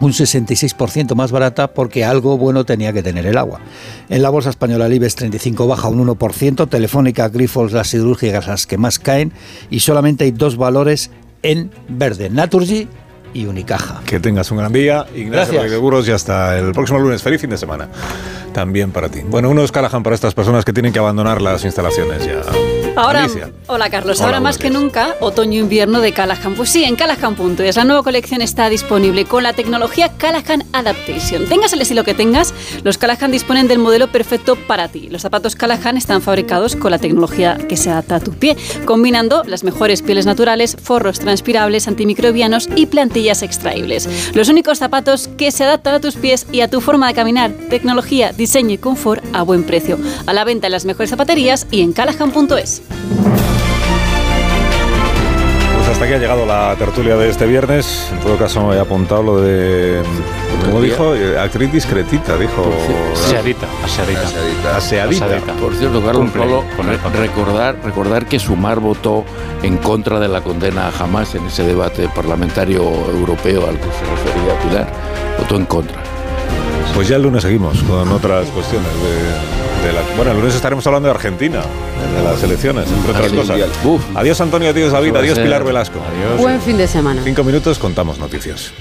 un 66% más barata porque algo bueno tenía que tener el agua. En la bolsa española el IBEX 35 baja un 1%, Telefónica, Grifols, las siderúrgicas las que más caen y solamente hay dos valores en verde, Naturgy y Unicaja. Que tengas un gran día, Ignacio Seguros y hasta el próximo lunes. Feliz fin de semana. También para ti. Bueno, uno es Callahan para estas personas que tienen que abandonar las instalaciones ya. Ahora, hola Carlos, ahora más que nunca, otoño-invierno de Callahan. Pues sí, en Callahan.es la nueva colección está disponible con la tecnología Callahan Adaptation. Tengas el estilo que tengas, los Callahan disponen del modelo perfecto para ti. Los zapatos Callahan están fabricados con la tecnología que se adapta a tu pie, combinando las mejores pieles naturales, forros transpirables, antimicrobianos y plantillas extraíbles. Los únicos zapatos que se adaptan a tus pies y a tu forma de caminar. Tecnología, diseño y confort a buen precio. A la venta en las mejores zapaterías y en callahan.es. Pues hasta aquí ha llegado la tertulia de este viernes. En todo caso, me he apuntado lo de. ¿Cómo dijo? Actriz discretita, dijo. Aseadita. Aseadita. Aseadita. Por cierto, Carlos Polo, recordar, recordar que Sumar votó en contra de la condena a Hamas en ese debate parlamentario europeo al que se refería Pilar. Votó en contra. Pues ya el lunes seguimos con otras cuestiones de, la... Bueno, el lunes estaremos hablando de Argentina, de las elecciones, entre otras cosas. Adiós Antonio, adiós David, adiós Pilar Velasco. Buen fin de semana. Cinco minutos, contamos noticias.